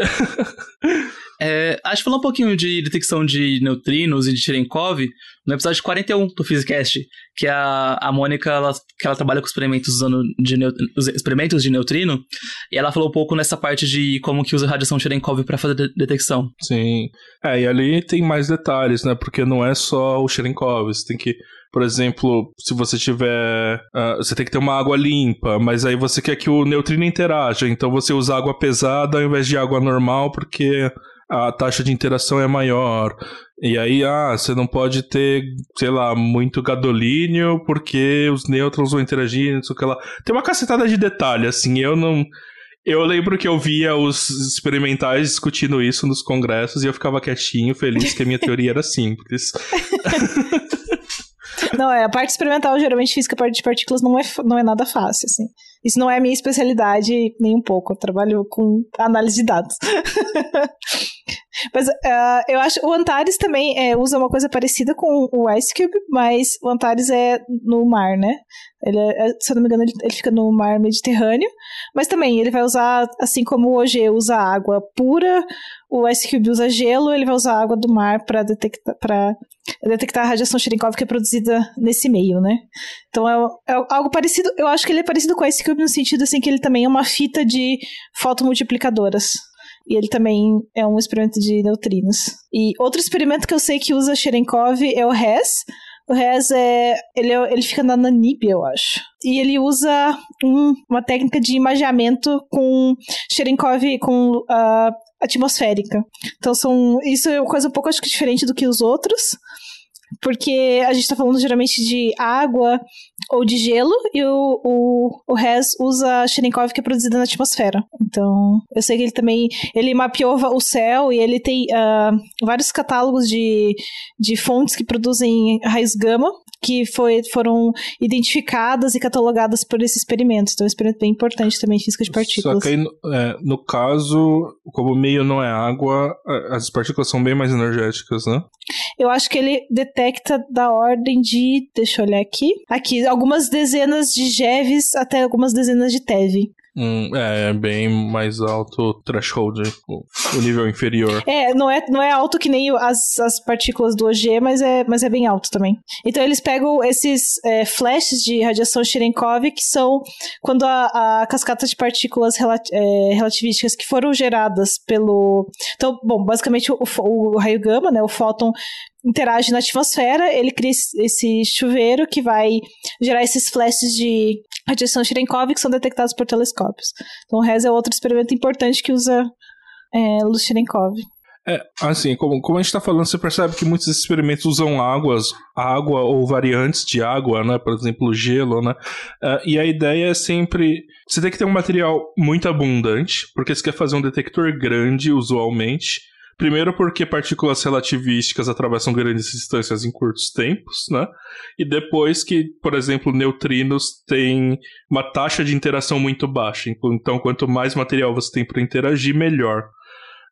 <laughs> É, acho que falou um pouquinho de detecção de neutrinos e de Cherenkov no episódio 41 do Physicast, que a, a Mônica, ela, que ela trabalha com experimentos usando de os experimentos de neutrino, e ela falou um pouco nessa parte de como que usa radiação Cherenkov para fazer de detecção. Sim. É, e ali tem mais detalhes, né? Porque não é só o Cherenkov, você tem que por exemplo, se você tiver. Uh, você tem que ter uma água limpa, mas aí você quer que o neutrino interaja. Então você usa água pesada ao invés de água normal, porque a taxa de interação é maior. E aí, ah, você não pode ter, sei lá, muito gadolínio, porque os nêutrons vão interagir, não sei o que lá. Tem uma cacetada de detalhe, assim, eu não. Eu lembro que eu via os experimentais discutindo isso nos congressos e eu ficava quietinho, feliz que a minha teoria era simples. <laughs> Não, é, a parte experimental, geralmente física de partículas não é, não é nada fácil, assim. Isso não é a minha especialidade nem um pouco. Eu trabalho com análise de dados. <laughs> mas uh, eu acho o Antares também é, usa uma coisa parecida com o Ice Cube, mas o Antares é no mar, né? Ele é, é se eu não me engano, ele, ele, fica no mar Mediterrâneo. Mas também ele vai usar, assim como o OG usa água pura, o Ice Cube usa gelo, ele vai usar água do mar para detectar, detectar a radiação Cherenkov que é produzida nesse meio, né? Então é, é, algo parecido. Eu acho que ele é parecido com o Ice Cube no sentido assim que ele também é uma fita de fotomultiplicadoras. E ele também é um experimento de neutrinos. E outro experimento que eu sei que usa Cherenkov é o RES. O RES é ele, é, ele fica na Namíbia, eu acho. E ele usa um, uma técnica de imageamento com Cherenkov, com uh, atmosférica. Então são isso é uma coisa um pouco acho que diferente do que os outros, porque a gente está falando geralmente de água ou de gelo e o, o, o RES usa Cherenkov que é produzida na atmosfera. Então, eu sei que ele também ele mapeou o céu e ele tem uh, vários catálogos de, de fontes que produzem raiz gama que foi, foram identificadas e catalogadas por esse experimento. Então, é um experimento bem importante também em física de partículas. Só que aí, é, no caso, como o meio não é água, as partículas são bem mais energéticas, né? Eu acho que ele detecta da ordem de. Deixa eu olhar aqui. Aqui, algumas dezenas de GeVs até algumas dezenas de TeV. É, é bem mais alto o threshold, o, o, nível inferior. É, não é, não é alto que nem as, as partículas do OG, mas é, mas é bem alto também. Então eles pegam esses é, flashes de radiação Cherenkov, que são quando a, a cascata de partículas relat, é, relativísticas que foram geradas pelo... Então, bom, basicamente o, o, o raio gama, né, o fóton interage na atmosfera, ele cria esse chuveiro que vai gerar esses flashes de radiação Cherenkov que são detectados por telescópios. Então, o RES é outro experimento importante que usa é, Lushchenkov. É, assim, como, como a gente tá falando, você percebe que muitos experimentos usam águas, água ou variantes de água, né? Por exemplo, gelo, né? Uh, e a ideia é sempre. Você tem que ter um material muito abundante, porque você quer fazer um detector grande, usualmente. Primeiro porque partículas relativísticas atravessam grandes distâncias em curtos tempos, né? E depois que, por exemplo, neutrinos têm uma taxa de interação muito baixa. Então, quanto mais material você tem para interagir, melhor.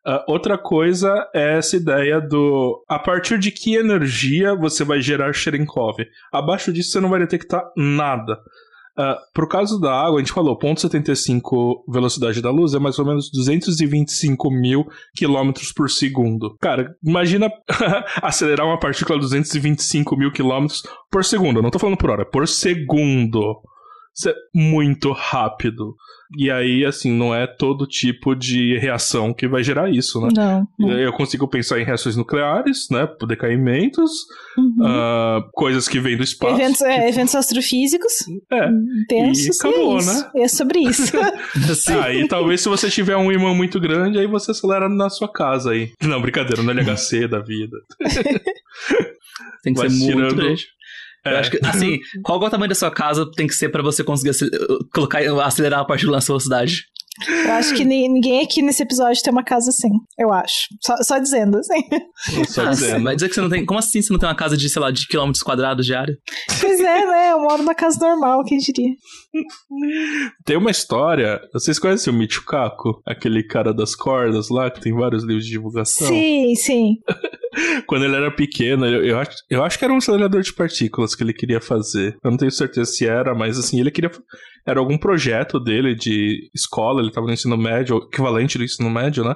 Uh, outra coisa é essa ideia do a partir de que energia você vai gerar Cherenkov. Abaixo disso você não vai detectar nada. Uh, pro caso da água, a gente falou, 0.75 velocidade da luz é mais ou menos 225 mil quilômetros por segundo. Cara, imagina <laughs> acelerar uma partícula a 225 mil quilômetros por segundo. Não tô falando por hora, por segundo. Isso é muito rápido. E aí, assim, não é todo tipo de reação que vai gerar isso, né? Não. não. Eu consigo pensar em reações nucleares, né? Decaimentos, uhum. uh, coisas que vêm do espaço. Eventos, é, eventos astrofísicos. É. Intensos. E acabou, é né? É sobre isso. <laughs> ah, e talvez se você tiver um imã muito grande, aí você acelera na sua casa aí. Não, brincadeira, no LHC da vida. <laughs> Tem que Vai ser muito tirando... grande. É. Eu acho que, assim, qual é o tamanho da sua casa tem que ser para você conseguir colocar, acelerar a partícula na sua velocidade? Eu acho que ninguém aqui nesse episódio tem uma casa assim. Eu acho. Só, só dizendo, assim. Só ah, dizendo. Vai dizer que você não tem. Como assim você não tem uma casa de, sei lá, de quilômetros quadrados de área? Pois é, né? Eu moro numa casa normal, quem diria? Tem uma história. Vocês conhecem o Michio Kaku? Aquele cara das cordas lá, que tem vários livros de divulgação? Sim, sim. <laughs> Quando ele era pequeno, eu, eu, acho, eu acho que era um acelerador de partículas que ele queria fazer. Eu não tenho certeza se era, mas assim, ele queria. Era algum projeto dele de escola, ele estava no ensino médio, equivalente do ensino médio, né?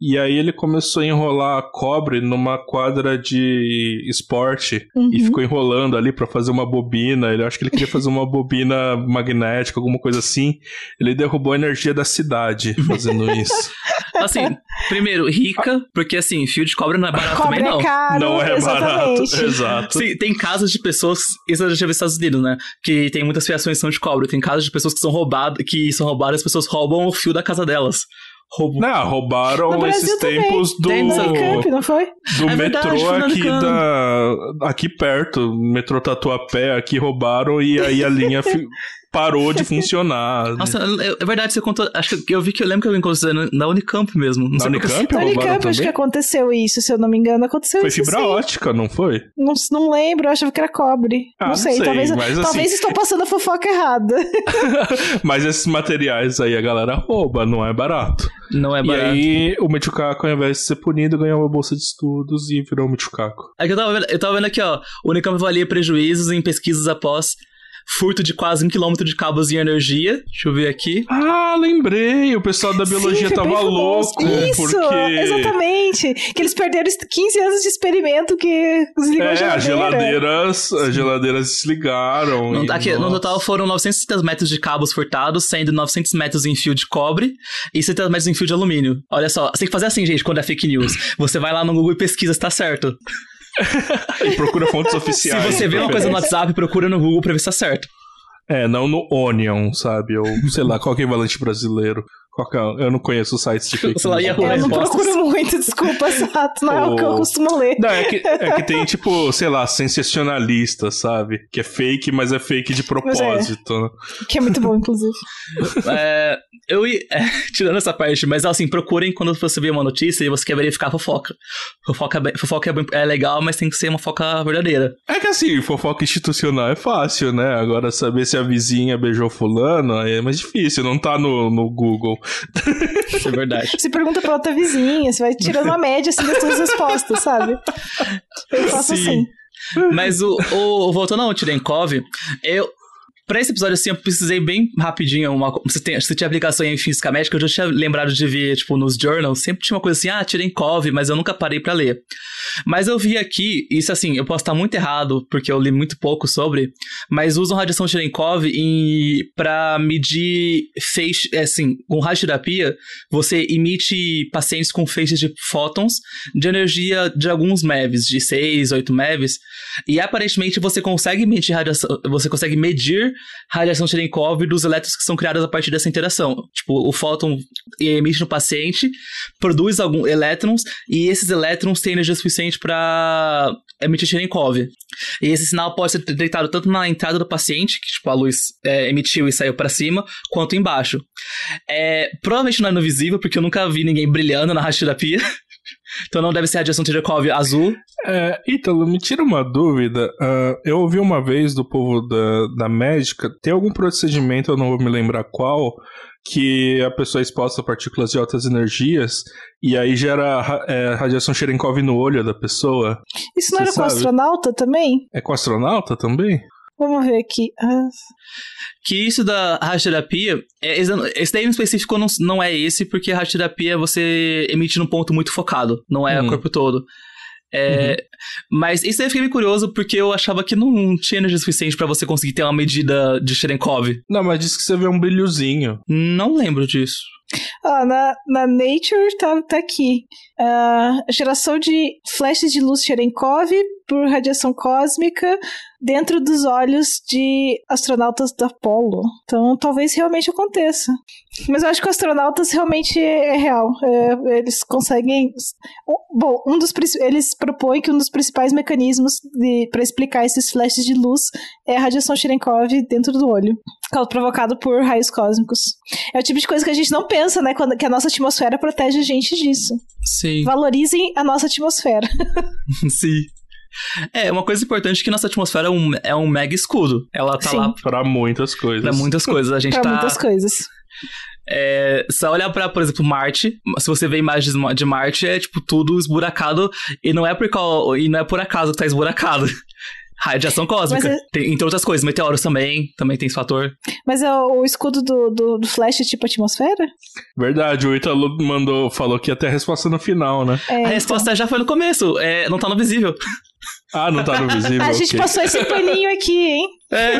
E aí ele começou a enrolar cobre numa quadra de esporte uhum. e ficou enrolando ali para fazer uma bobina. Ele acho que ele queria fazer uma <laughs> bobina magnética, alguma coisa assim. Ele derrubou a energia da cidade fazendo isso. Assim, primeiro, rica, porque assim, fio de cobre não é barato cobre também, não. É caro, não é exatamente. barato. <laughs> Exato. Sim, tem casos de pessoas, isso eu já tive nos Estados Unidos, né? Que tem muitas fiações são de cobre. Tem casos de pessoas que são roubadas, que são roubadas, as pessoas roubam o fio da casa delas. Roubou. Não, roubaram esses tempos do. Tem no Unicamp, não foi? Do é metrô verdade, aqui da. Aqui perto. Metrô Tatuapé, aqui roubaram e aí a linha <laughs> parou de funcionar. Nossa, é verdade, você contou. Acho que eu vi que eu lembro que eu encontrei na Unicamp mesmo. Não na Unicamp? Na Unicamp, acho que aconteceu isso, se eu não me engano. Aconteceu foi isso. Foi fibra sim. ótica, não foi? Não, não lembro, eu achava que era cobre. Ah, não, sei, sei talvez, mas, assim... talvez estou passando a fofoca errada. <laughs> mas esses materiais aí a galera rouba, não é barato. Não é barato. E aí o Michucaco, ao invés de ser punido, ganhou uma bolsa de estudos e virou o Michucaco. É que eu tava vendo, eu tava vendo aqui, ó. O Unicamp valia prejuízos em pesquisas após furto de quase um quilômetro de cabos de energia. Deixa eu ver aqui. Ah, lembrei. O pessoal da biologia Sim, tava louco. Isso, porque... exatamente. Que eles perderam 15 anos de experimento que desligou é, a geladeira. As geladeiras, as geladeiras desligaram. No, aqui, no total foram 960 metros de cabos furtados, sendo 900 metros em fio de cobre e 70 metros em fio de alumínio. Olha só, você tem que fazer assim, gente, quando é fake news. Você vai lá no Google e pesquisa se tá certo. <laughs> e procura fontes oficiais. Se você vê uma coisa no WhatsApp, procura no Google pra ver se tá certo. É, não no Onion, sabe? Ou sei lá, qual que é o equivalente brasileiro. É? Eu não conheço os sites de <laughs> fake news. Eu não procuro muito, desculpa, <laughs> exato. Não é o que eu costumo ler. Não, é que, é que tem, <laughs> tipo, sei lá, sensacionalista, sabe? Que é fake, mas é fake de propósito. É. Que é muito bom, inclusive. é, eu ia. É, tirando essa parte, mas assim, procurem quando você vê uma notícia e você quer verificar a fofoca. Fofoca, fofoca é, é legal, mas tem que ser uma fofoca verdadeira. É que assim, fofoca institucional é fácil, né? Agora saber se a vizinha beijou fulano é mais difícil, não tá no, no Google. É verdade. Você pergunta pra outra vizinha, você vai tirando uma média assim das suas respostas, sabe? Eu faço Sim. assim. Mas o, o voltando ao Tirenkov, eu Pra esse episódio, assim, eu precisei bem rapidinho. Uma, você, tem, tinha aplicação em física médica, eu já tinha lembrado de ver, tipo, nos journals, sempre tinha uma coisa assim, ah, tirei mas eu nunca parei para ler. Mas eu vi aqui, isso assim, eu posso estar muito errado, porque eu li muito pouco sobre, mas usam radiação Cherenkov em, pra medir feixe, é, assim, com radioterapia, você emite pacientes com feixes de fótons de energia de alguns MeVs, de 6, 8 MeVs, e aparentemente você consegue medir radiação, você consegue medir radiação Cherenkov dos elétrons que são criados a partir dessa interação. Tipo, o fóton emite no paciente, produz alguns elétrons, e esses elétrons têm energia suficiente para emitir Cherenkov. E esse sinal pode ser detectado tanto na entrada do paciente, que tipo, a luz é, emitiu e saiu para cima, quanto embaixo. É, provavelmente não é no visível, porque eu nunca vi ninguém brilhando na radioterapia. <laughs> Então não deve ser radiação Cherenkov azul. É, Ítalo, me tira uma dúvida. Uh, eu ouvi uma vez do povo da, da médica, tem algum procedimento, eu não vou me lembrar qual, que a pessoa é exposta a partículas de altas energias e aí gera é, radiação Cherenkov no olho da pessoa. Isso não Você era sabe? com astronauta também? É com astronauta também? Vamos ver aqui. Ah. Que isso da radioterapia, é, esse daí em específico não, não é esse, porque a radioterapia você emite num ponto muito focado, não é hum. o corpo todo. É, uhum. Mas isso aí eu fiquei meio curioso porque eu achava que não tinha energia suficiente para você conseguir ter uma medida de Cherenkov. Não, mas diz que você vê um brilhozinho. Não lembro disso. Ah, na, na Nature tá, tá aqui. Uh, geração de flashes de luz Cherenkov por radiação cósmica dentro dos olhos de astronautas da Apollo. Então, talvez realmente aconteça. Mas eu acho que os astronautas realmente é, é real. É, eles conseguem. Bom, um dos eles propõem que um dos principais mecanismos para explicar esses flashes de luz é a radiação Cherenkov dentro do olho, provocado por raios cósmicos. É o tipo de coisa que a gente não pensa, né? Quando, que a nossa atmosfera protege a gente disso. Sim. Valorizem a nossa atmosfera. <laughs> Sim. <laughs> É, uma coisa importante é que nossa atmosfera é um, é um mega escudo. Ela tá Sim. lá. Pra muitas coisas. Pra muitas coisas. A gente pra tá. muitas coisas. É, só olhar pra, por exemplo, Marte. Se você vê imagens de Marte, é tipo tudo esburacado. E não é por, e não é por acaso que tá esburacado. <laughs> Radiação cósmica. É... Tem, entre outras coisas, meteoros também, também tem esse fator. Mas é o, o escudo do, do, do, Flash é tipo atmosfera? Verdade, o Italo mandou, falou que ia ter a resposta no final, né? É, a então... resposta já foi no começo, é, não tá no visível. <laughs> Ah, não tá no visível. a gente okay. passou esse paninho aqui, hein? É.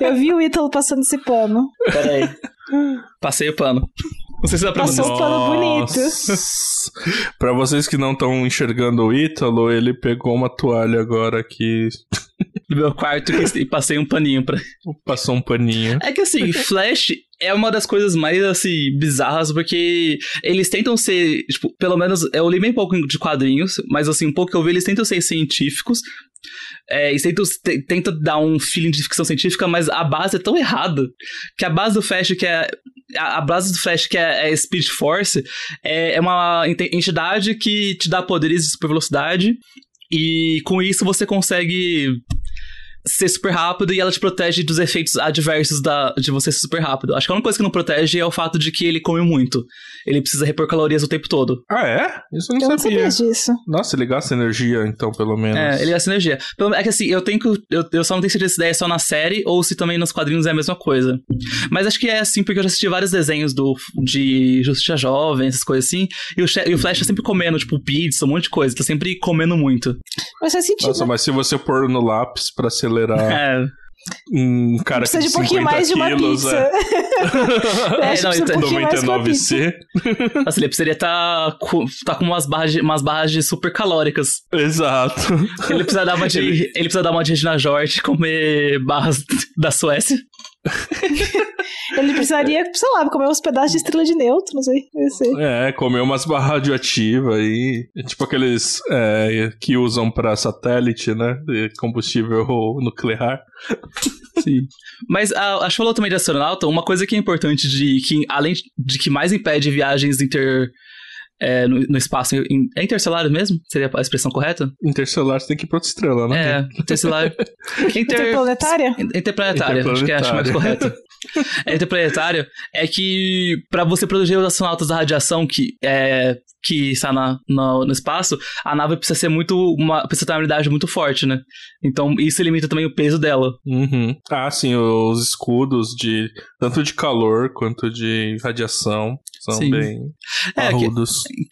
Eu vi o Ítalo passando esse pano. Pera aí. Passei o pano. Não sei se dá pra Passou um pano bonito. pra vocês que não estão enxergando o Ítalo, ele pegou uma toalha agora aqui. No meu quarto e passei um paninho pra. Passou um paninho. É que assim, Flash é uma das coisas mais, assim, bizarras, porque eles tentam ser, tipo, pelo menos, eu li bem pouco de quadrinhos, mas assim, um pouco que eu vi, eles tentam ser científicos, é, eles tentam, dar um feeling de ficção científica, mas a base é tão errada, que a base do Flash, que é a, base do Flash, que é, é Speed Force, é, é uma entidade que te dá poderes de super velocidade, e com isso você consegue ser super rápido e ela te protege dos efeitos adversos da, de você ser super rápido. Acho que a única coisa que não protege é o fato de que ele come muito. Ele precisa repor calorias o tempo todo. Ah, é? Isso eu não eu sabia. Não sabia disso. Nossa, ele gasta energia, então, pelo menos. É, ele gasta energia. É que assim, eu tenho que. Eu, eu só não tenho certeza se ideia é só na série ou se também nos quadrinhos é a mesma coisa. Mas acho que é assim, porque eu já assisti vários desenhos do, de Justiça Jovem, essas coisas assim. E o, e o Flash tá sempre comendo, tipo, pizza, um monte de coisa. Tá sempre comendo muito. Mas faz sentido. Nossa, mas se você pôr no lápis pra acelerar. <laughs> É um cara precisa de um pouquinho mais de uma quilos, pizza. É, <laughs> é não, então, um 99C. Nossa, ele precisaria estar tá com, tá com umas, barras de, umas barras de super calóricas. Exato. Ele precisa dar uma de, ele... ele precisa dar uma de Regina George comer barras da Suécia. Ele precisaria, sei lá, comer uns pedaços de estrela de nêutrons aí. É, comer umas barras radioativas aí. Tipo aqueles é, que usam para satélite, né? De combustível nuclear. <laughs> Sim. Mas a, a falou também de astronauta, uma coisa que é importante de que, além de que mais impede viagens inter é, no, no, espaço. é interestelar mesmo? Seria a expressão correta? Interestelar você tem que ir pra outra estrela, né? É, interestelar. <laughs> Inter... Interplanetária? Interplanetária, acho que é, acho mais correto. <laughs> é interplanetário é que para você proteger os astronautas da radiação que é que está na, no, no, espaço, a nave precisa ser muito uma precisa ter uma habilidade muito forte, né? Então isso limita também o peso dela. Uhum. Ah, sim, os escudos de tanto de calor quanto de radiação São Sim. bem É, que,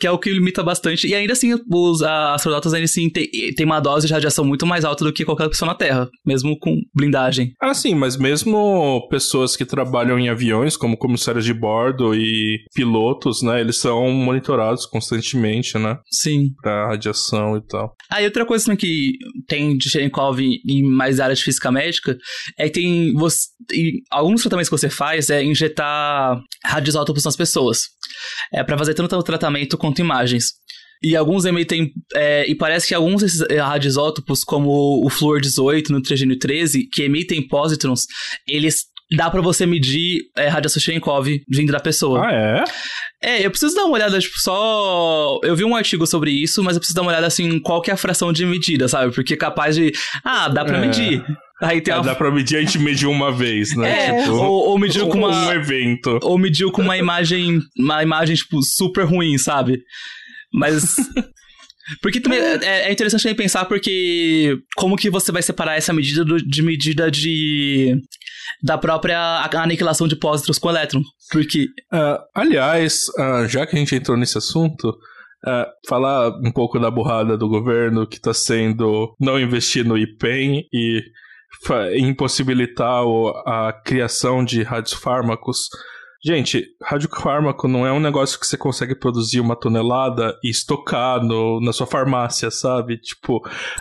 que é o que limita bastante. E ainda assim, os astronautas ainda assim têm tem uma dose de radiação muito mais alta do que qualquer pessoa na Terra, mesmo com blindagem. Ah, sim, mas mesmo pessoas que trabalham em aviões, como comissários de bordo e pilotos, né, eles são monitorados constantemente, né, Sim. pra radiação e tal. Ah, e outra coisa também que tem de Cherenkov em mais área de física médica é que tem você, alguns tratamentos que você faz é injetar radioisótopos nas pessoas. É para fazer tanto o tratamento quanto imagens. E alguns emitem. é, e parece que alguns desses é, radioisótopos, como o flúor 18, nitrogênio 13, que emitem pósitrons, eles. Dá pra você medir é, radiação Cherenkov vindo da pessoa. Ah, é? É, eu preciso dar uma olhada, tipo, só. Eu vi um artigo sobre isso, mas eu preciso dar uma olhada assim, qual que é a fração de medida, sabe? Porque é capaz de. Ah, dá pra É. medir. Aí tem É, uma. dá pra medir, a gente mediu uma vez, né? <laughs> É, tipo, ou, ou mediu com um uma. evento. Ou mediu com uma imagem. Uma imagem, tipo, super ruim, sabe? Mas. <laughs> Porque também é, é interessante também pensar porque como que você vai separar essa medida do- de medida de da própria aniquilação de pósitrons com elétron? Porque Ah, aliás, ah, já que a gente entrou nesse assunto, ah, falar um pouco da burrada do governo que está sendo não investir no IPEM e impossibilitar a criação de radiofármacos. Gente, radiofármaco não é um negócio que você consegue produzir uma tonelada e estocar no, na sua farmácia, sabe? Tipo,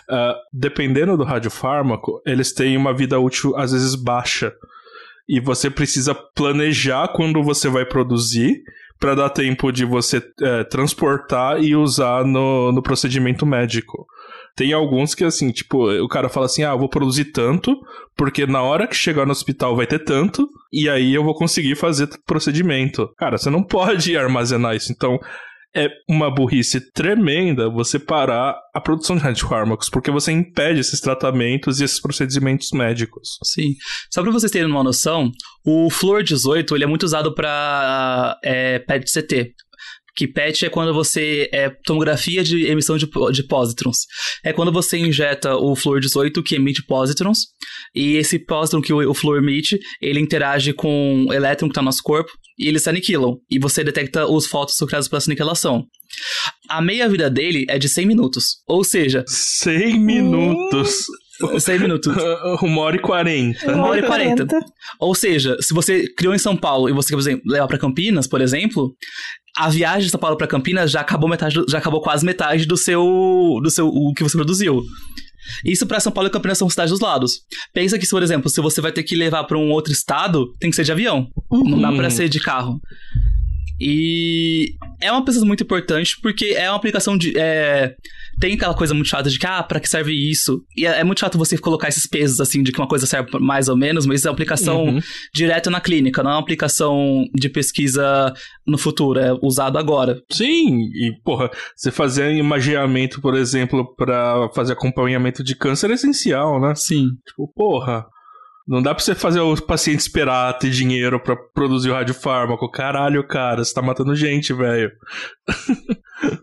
ah, dependendo do radiofármaco, eles têm uma vida útil às vezes baixa e você precisa planejar quando você vai produzir para dar tempo de você é, transportar e usar no, no procedimento médico. Tem alguns que, assim, tipo, o cara fala assim: ah, eu vou produzir tanto, porque na hora que chegar no hospital vai ter tanto, e aí eu vou conseguir fazer procedimento. Cara, você não <laughs> pode armazenar isso. Então, é uma burrice tremenda você parar a produção de radiofármacos, porque você impede esses tratamentos e esses procedimentos médicos. Sim. Só pra vocês terem uma noção, o flúor 18 ele é muito usado para é, PET-CT. Que PET é quando você. É tomografia de emissão de, de pósitrons. É quando você injeta o flúor 18 que emite pósitrons. E esse pósitron que o, o flúor emite, ele interage com o elétron que está no nosso corpo. E eles se aniquilam. E você detecta os fótons criados pela essa aniquilação. A meia-vida dele é de 100 minutos. Ou seja, 100 minutos. 100 minutos. <laughs> Uma hora e quarenta. Uma hora e quarenta. Ou seja, se você criou em São Paulo e você quer, levar pra Campinas, por exemplo, a viagem de São Paulo pra Campinas já acabou metade, já acabou quase metade do seu do seu o que você produziu. Isso pra São Paulo e Campinas são cidades dos lados. Pensa que, por exemplo, se você vai ter que levar pra um outro estado, tem que ser de avião. Não dá pra Uhum. ser de carro. E é uma pesquisa muito importante porque é uma aplicação de. é, tem aquela coisa muito chata de que, ah, pra que serve isso? E é, é muito chato você colocar esses pesos assim de que uma coisa serve mais ou menos, mas isso é uma aplicação Uhum. direto na clínica, não é uma aplicação de pesquisa no futuro, é usado agora. Sim, e porra, você fazer imageamento, por exemplo, pra fazer acompanhamento de câncer é essencial, né? Sim. Tipo, porra. Não dá pra você fazer o paciente esperar ter dinheiro pra produzir o radiofármaco. Caralho, cara, você tá matando gente, velho.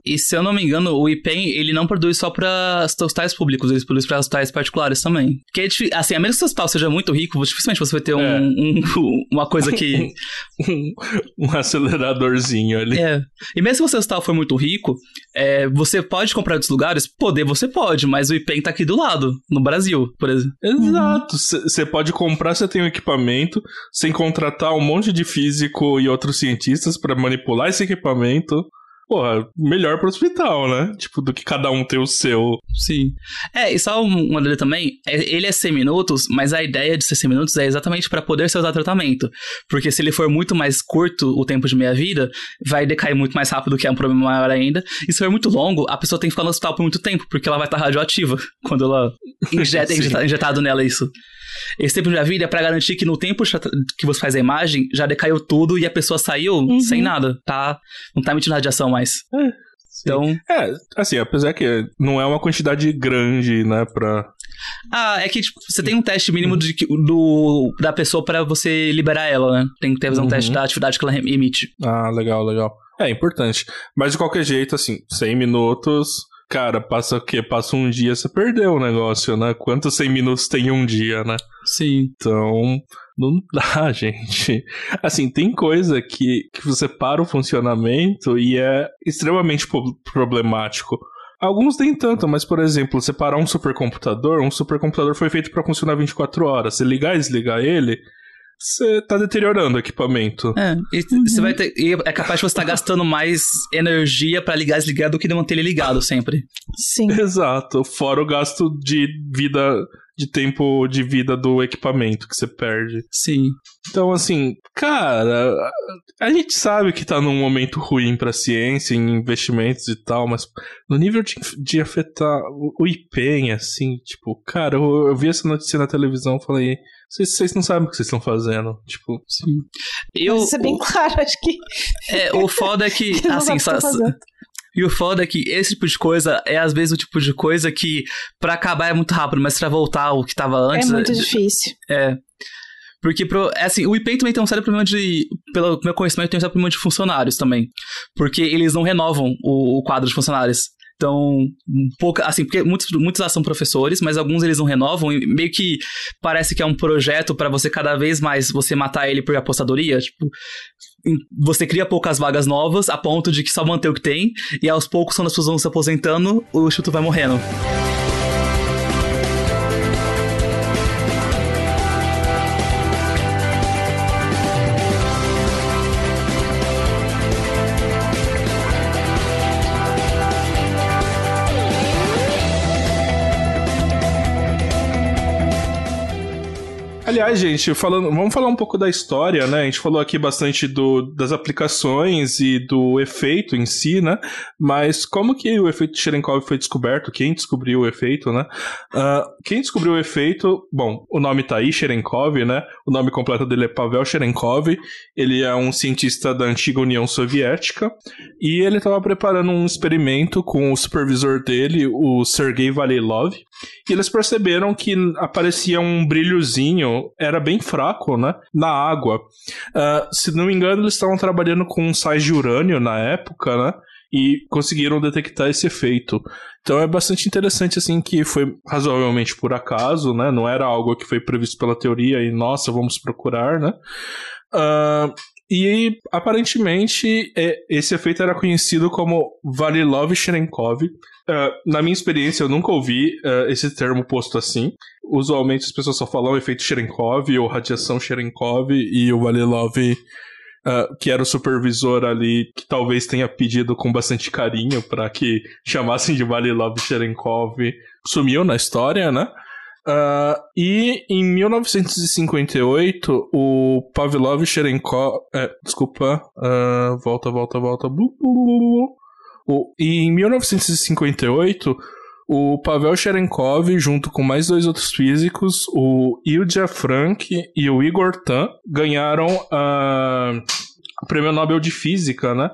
E se eu não me engano, o IPEM, ele não produz só para hospitais públicos, ele produz para hospitais particulares também. Que é difí- assim, a menos que o hospital seja muito rico, dificilmente você vai ter um, É. um- <laughs> uma coisa que. <laughs> Um, aceleradorzinho ali. é. E mesmo se o seu hospital for muito rico, é, você pode comprar em outros lugares? Poder você pode, mas o IPEM tá aqui do lado, no Brasil, por exemplo. Exato. Você pode comprar, você tem um equipamento, sem contratar um monte de físico e outros cientistas pra manipular esse equipamento. Porra, melhor pro hospital, né? Tipo, do que cada um ter o seu. Sim. É, e só um- uma dele também, é- ele é 100 minutos, mas a ideia de ser 100 minutos é exatamente para poder ser usado tratamento. Porque se ele for muito mais curto o tempo de meia-vida, vai decair muito mais rápido, que é um problema maior ainda. E se for muito longo, a pessoa tem que ficar no hospital por muito tempo, porque ela vai estar radioativa <laughs> quando ela injeta, <laughs> injeta- injetado nela isso. Esse tempo de meia-vida é pra garantir que no tempo que você faz a imagem, já decaiu tudo e a pessoa saiu Uhum. sem nada, tá? Não tá emitindo radiação mais. Então, É, assim, apesar que não é uma quantidade grande, né, pra. Ah, é que tipo, você tem um teste mínimo de, do, da pessoa pra você liberar ela, né? Tem que ter um Uhum. teste da atividade que ela emite. Ah, legal, legal. É importante. Mas de qualquer jeito, assim, 100 minutos. Cara, passa o quê? Passa um dia, você perdeu o negócio, né? Quantos 100 minutos tem um dia, né? Sim. Então, Não dá, <laughs> gente. Assim, tem coisa que, que você para o funcionamento e é extremamente problemático. Alguns nem tanto, mas por exemplo, separar um supercomputador, um supercomputador foi feito para funcionar 24 horas. Você ligar e desligar ele, você tá deteriorando o equipamento. É, e uhum. você vai ter, e é capaz de você estar tá gastando mais energia para ligar e desligar do que de manter ele ligado sempre. Sim. <laughs> Exato, fora o gasto de vida de tempo de vida do equipamento que você perde. Sim. Então, assim, cara, a gente sabe que tá num momento ruim pra ciência, em investimentos e tal, mas no nível de, de afetar o IPEM, assim, tipo, cara, eu, eu vi essa notícia na televisão e falei. Vocês, não sabem o que vocês estão fazendo. Tipo, sim. Eu, Isso é bem o, claro, acho que. É, o foda é que, <laughs> assim, só, e o foda é que esse tipo de coisa é às vezes o tipo de coisa que para acabar é muito rápido, mas pra voltar ao que tava antes. É muito difícil. É. Porque, pro, é assim, o IPEM também tem um sério problema de. Pelo meu conhecimento, tem um sério problema de funcionários também. Porque eles não renovam o, o quadro de funcionários. Então, pouca, assim, porque muitos, muitos lá são professores, mas alguns eles não renovam e meio que parece que é um projeto para você cada vez mais você matar ele por apostadoria, tipo, você cria poucas vagas novas a ponto de que só manter o que tem, e aos poucos, quando as pessoas vão se aposentando, o instituto vai morrendo. Aliás, gente, falando, vamos falar um pouco da história, né? A gente falou aqui bastante do, das aplicações e do efeito em si, né? Mas como que o efeito Cherenkov foi descoberto? Quem descobriu o efeito, né? Uh, quem descobriu o efeito, bom, o nome tá aí, Cherenkov, né? O nome completo dele é Pavel Cherenkov. Ele é um cientista da antiga União Soviética e ele estava preparando um experimento com o supervisor dele, o Sergei Valilov, e eles perceberam que aparecia um brilhozinho, era bem fraco, né? Na água. Uh, se não me engano, eles estavam trabalhando com sais de urânio na época, né? E conseguiram detectar esse efeito. Então é bastante interessante, assim, que foi razoavelmente por acaso, né? Não era algo que foi previsto pela teoria e, nossa, vamos procurar, né? Uh, e aparentemente é, esse efeito era conhecido como Valilov-Cherenkov. Uh, na minha experiência, eu nunca ouvi uh, esse termo posto assim. Usualmente as pessoas só falam efeito Cherenkov ou radiação Cherenkov e o Valilov, uh, que era o supervisor ali, que talvez tenha pedido com bastante carinho para que chamassem de Valilov-Cherenkov, sumiu na história, né? Uh, e em 1958, o Pavlov Cherenkov. É, desculpa. Uh, volta, volta, volta. O, e em 1958, o Pavel Cherenkov, junto com mais dois outros físicos, o Ilja Frank e o Igor Tan, ganharam uh, o Prêmio Nobel de Física, né?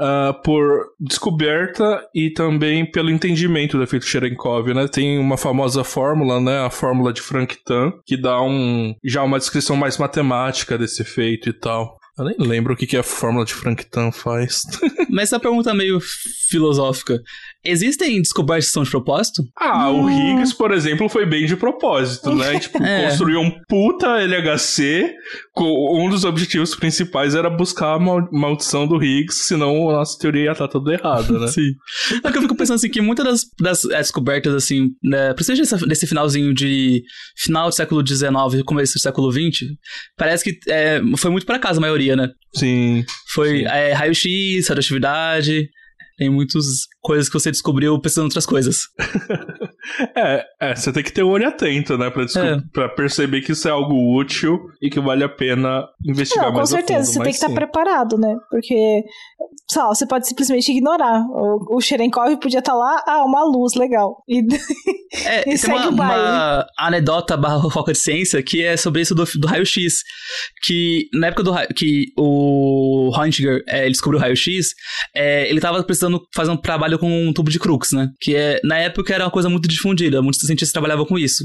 uh, por descoberta e também pelo entendimento do efeito Cherenkov, né? Tem uma famosa fórmula, né? A fórmula de Frank-Tan, que dá um já uma descrição mais matemática desse efeito e tal. Eu nem lembro o que, que a fórmula de Frank-Tan faz. Mas essa pergunta meio filosófica. Existem descobertas que são de propósito? Ah, o Higgs, por exemplo, foi bem de propósito, né? <laughs> tipo, é. construiu um puta LHC, um dos objetivos principais era buscar a maldição do Higgs, senão a nossa teoria ia estar toda errada, né? <laughs> Sim. É que eu fico pensando assim, que muitas das, das é, descobertas, assim, né, principalmente desse, desse finalzinho de final do século XIX e começo do século XX, parece que é, foi muito para casa a maioria, né? Sim. Foi é, raio-x, radioatividade, tem muitas coisas que você descobriu pensando em outras coisas. <laughs> é, é, você tem que ter o um olho atento, né? Pra, é. pra, perceber que isso é algo útil e que vale a pena investigar Não, mais Com certeza, fundo, você tem que estar tá preparado, né? Porque, sei lá, você pode simplesmente ignorar. O, o Cherenkov podia estar tá lá, ah, uma luz, legal. E, é, <laughs> e segue uma, o baile. uma anedota barra foca de ciência que é sobre isso do, do raio-x. Que na época do que o Röntgen é, descobriu o raio-x, é, ele tava precisando fazendo um trabalho com um tubo de Crux, né? Que é, na época era uma coisa muito difundida, muitos cientistas trabalhavam com isso.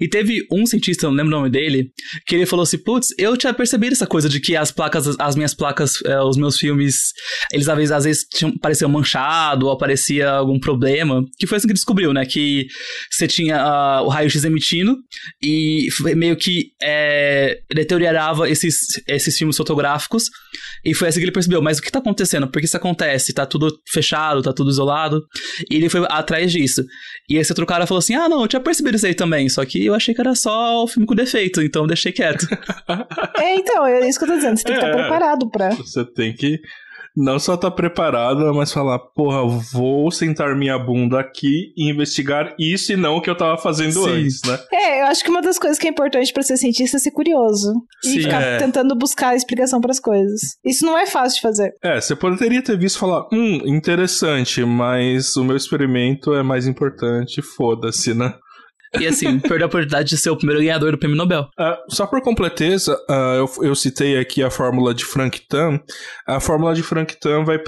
E teve um cientista, não lembro o nome dele, que ele falou assim: putz, eu tinha percebido essa coisa de que as placas, as minhas placas, é, os meus filmes eles às vezes, às vezes tinham, pareciam manchado ou aparecia algum problema. Que foi assim que descobriu, né? Que você tinha uh, o raio-x emitindo e meio que é, deteriorava esses, esses filmes fotográficos. E foi assim que ele percebeu, mas o que tá acontecendo? Por que isso acontece? Tá tudo fechado, tá tudo isolado. E ele foi atrás disso. E esse outro cara falou assim: Ah, não, eu tinha percebido isso aí também. Só que eu achei que era só o filme com defeito, então deixei quieto. <laughs> é, então, é isso que eu tô dizendo. Você tem que estar é, preparado pra. Você tem que não só tá preparada, mas falar, porra, vou sentar minha bunda aqui e investigar isso e não o que eu tava fazendo Sim. antes, né? É, eu acho que uma das coisas que é importante para ser cientista é ser curioso. Sim, e ficar é. tentando buscar explicação para as coisas. Isso não é fácil de fazer. É, você poderia ter visto falar, hum, interessante, mas o meu experimento é mais importante, foda-se, né? E assim, perdeu a oportunidade de ser o primeiro ganhador do prêmio Nobel. Uh, só por completeza, uh, eu, eu, citei aqui a fórmula de Frank-Tan. A fórmula de Frank-Tan vai,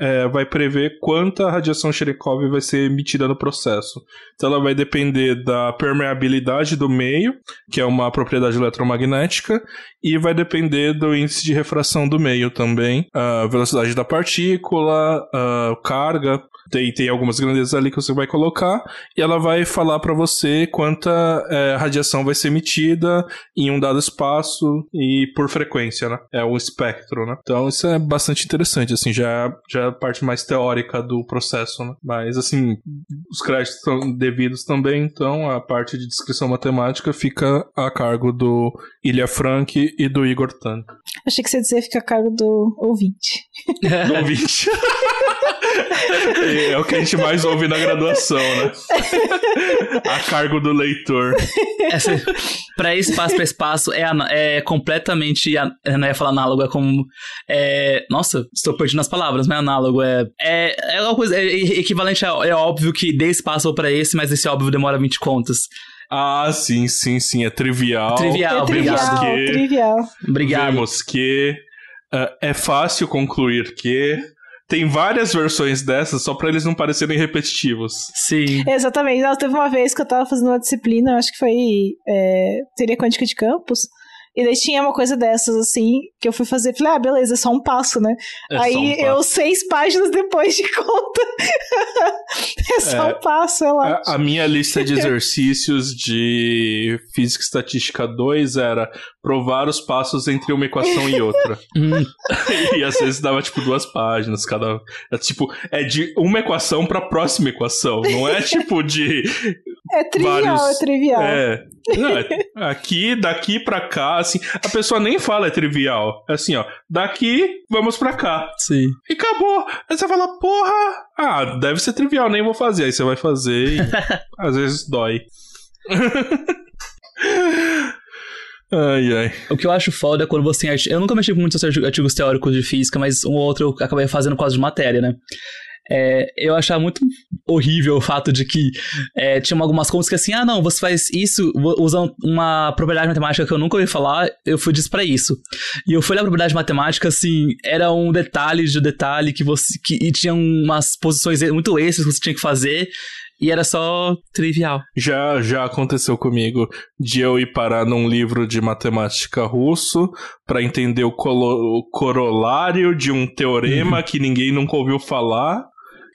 é, vai prever quanta radiação Cherenkov vai ser emitida no processo. Então ela vai depender da permeabilidade do meio, que é uma propriedade eletromagnética, e vai depender do índice de refração do meio também, a velocidade da partícula, a carga, tem, tem algumas grandezas ali que você vai colocar, e ela vai falar para você quanta é, radiação vai ser emitida em um dado espaço e por frequência, né? É o espectro, né? Então isso é bastante interessante, assim, já, já é a parte mais teórica do processo, né? Mas, assim, os créditos são devidos também, então a parte de descrição matemática fica a cargo do Ilha Frank e do Igor Tan. Achei que você ia dizer fica a cargo do ouvinte. <laughs> do ouvinte. <laughs> é o que a gente mais ouve na graduação, né? <laughs> a cargo do leitor. Essa, pra espaço pra espaço é, é completamente. Eu não ia falar análogo, é como. É, nossa, estou perdendo as palavras, não é análogo. É, é, é uma coisa. É equivalente a. É óbvio que dê espaço para esse, mas esse óbvio demora 20 contas. Ah, sim, sim, sim. É trivial. Trivial, é obrigado. Trivial, trivial. Obrigado. Vemos que. Uh, é fácil concluir que tem várias versões dessas só para eles não parecerem repetitivos. Sim. Exatamente. Não, teve uma vez que eu tava fazendo uma disciplina, acho que foi é, teoria quântica de campos. E daí tinha uma coisa dessas, assim, que eu fui fazer. Falei, ah, beleza, é só um passo, né? É Aí um eu, seis páginas depois de conta. <laughs> é só é, um passo, eu acho. A, a minha lista de exercícios de Física e Estatística 2 era provar os passos entre uma equação e outra. <laughs> <laughs> E às vezes dava, tipo, duas páginas cada. É, tipo, é de uma equação pra próxima equação. Não é tipo de. É trivial, vários... é trivial. É. Não, é aqui, daqui pra cá, assim, a pessoa nem fala é trivial. É assim, ó, daqui, vamos pra cá. Sim. E acabou. Aí você fala, porra, ah, deve ser trivial, nem vou fazer. Aí você vai fazer e <laughs> às vezes dói. <laughs> Ai, ai. O que eu acho foda é quando você tem Eu nunca mexi com muitos artigos teóricos de física, mas um ou outro eu acabei fazendo causa de matéria, né? É, eu achava muito horrível o fato de que é, tinha algumas contas que assim, ah não, você faz isso usando uma propriedade matemática que eu nunca ouvi falar, eu fui disso para isso. E eu fui na propriedade matemática, assim, era um detalhe de detalhe que você. Que, e tinha umas posições muito extras que você tinha que fazer. E era só trivial. Já, já aconteceu comigo de eu ir parar num livro de matemática russo para entender o, o, corolário de um teorema uhum. que ninguém nunca ouviu falar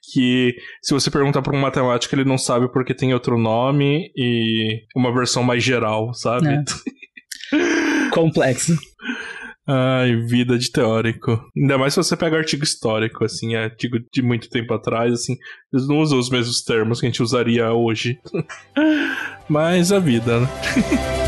que se você perguntar para um matemático, ele não sabe porque tem outro nome e uma versão mais geral, sabe? É. <laughs> Complexo. Ai, vida de teórico. Ainda mais se você pega artigo histórico, assim, é artigo de muito tempo atrás, assim, eles não usam os mesmos termos que a gente usaria hoje. <laughs> Mas a vida, né? <laughs>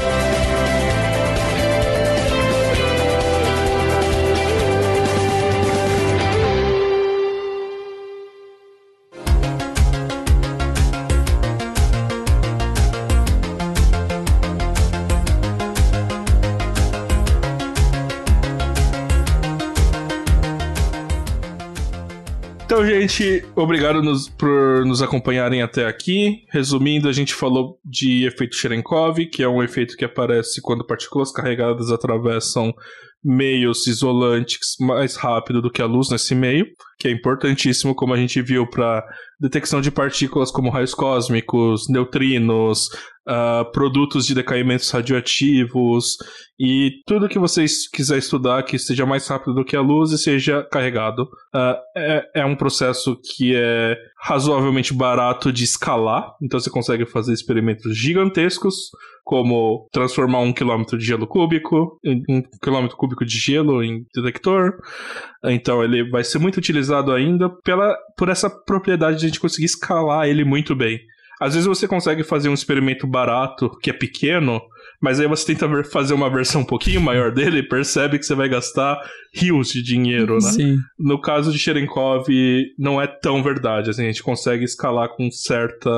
gente, obrigado nos, por nos acompanharem até aqui. Resumindo, a gente falou de efeito Cherenkov, que é um efeito que aparece quando partículas carregadas atravessam meios isolantes mais rápido do que a luz nesse meio, que é importantíssimo, como a gente viu, para detecção de partículas como raios cósmicos, neutrinos, uh, produtos de decaimentos radioativos e tudo que vocês quiser estudar que seja mais rápido do que a luz e seja carregado. Uh, é, é um processo que é razoavelmente barato de escalar, então você consegue fazer experimentos gigantescos, como transformar um quilômetro de gelo cúbico, um quilômetro cúbico de gelo em detector. Então ele vai ser muito utilizado ainda pela, por essa propriedade de a gente conseguir escalar ele muito bem. Às vezes você consegue fazer um experimento barato, que é pequeno, mas aí você tenta ver, fazer uma versão um pouquinho maior dele e percebe que você vai gastar rios de dinheiro, né? Sim. No caso de Cherenkov, não é tão verdade. Assim, a gente consegue escalar com certa.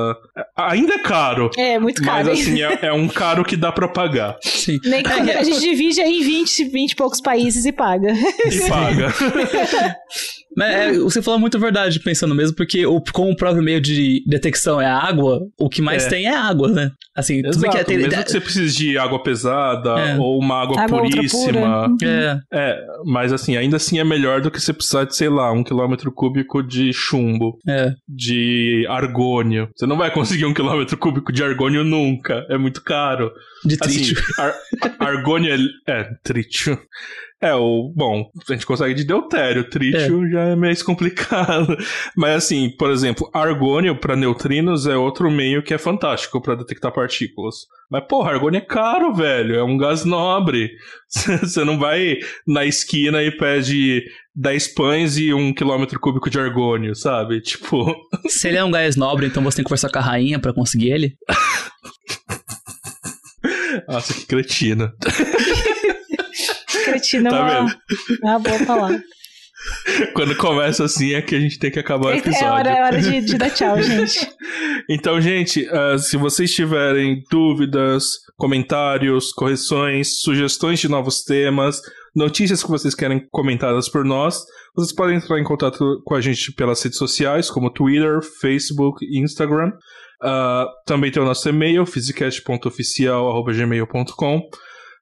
Ainda é caro. É, muito caro. Mas assim, é, é um caro que dá pra pagar. Sim. Nem que a gente divide em 20, 20 e poucos países e paga. E paga. <laughs> Mas é, você falou muito verdade, pensando mesmo, porque o, como o próprio meio de detecção é a água, o que mais É. tem é água, né? Assim, tudo bem Exato, que é, tem, mesmo que você precise de água pesada É. ou uma água, Água puríssima. pura. é, É, mas assim, ainda assim é melhor do que você precisar de, sei lá, um quilômetro cúbico de chumbo, é. de argônio. Você não vai conseguir um quilômetro cúbico de argônio nunca. É muito caro. De Assim, trítio. ar- <laughs> argônio é, é, trítio. É, o. Bom, a gente consegue de deutério, trítio já é mais <laughs> complicado. Mas assim, por exemplo, argônio para neutrinos é outro meio que é fantástico para detectar partículas. Mas, porra, argônio é caro, velho. É um gás nobre. <laughs> Você não vai na esquina e pede 10 pães e um quilômetro cúbico de argônio, sabe? <laughs> Tipo. Se ele é um gás nobre, então você tem que conversar com a rainha pra conseguir ele. Nossa, que cretina. Cretina é Tá uma, vendo? é uma boa palavra. Quando começa assim é que a gente tem que acabar o episódio. É hora, é hora de, de dar tchau, gente. <laughs> Então, gente, ah, se vocês tiverem dúvidas, comentários, correções, sugestões de novos temas, notícias que vocês querem comentadas por nós, vocês podem entrar em contato com a gente pelas redes sociais, como Twitter, Facebook e Instagram. Ah, também tem o nosso e-mail, physicast.oficial.gmail.com.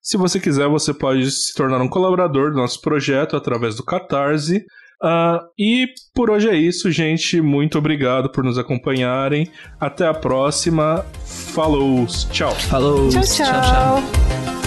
Se você quiser, você pode se tornar um colaborador do nosso projeto através do Catarse. Ah, e por hoje é isso, gente. Muito obrigado por nos acompanharem. Até a próxima. Falou. Tchau. Falou. Tchau, tchau.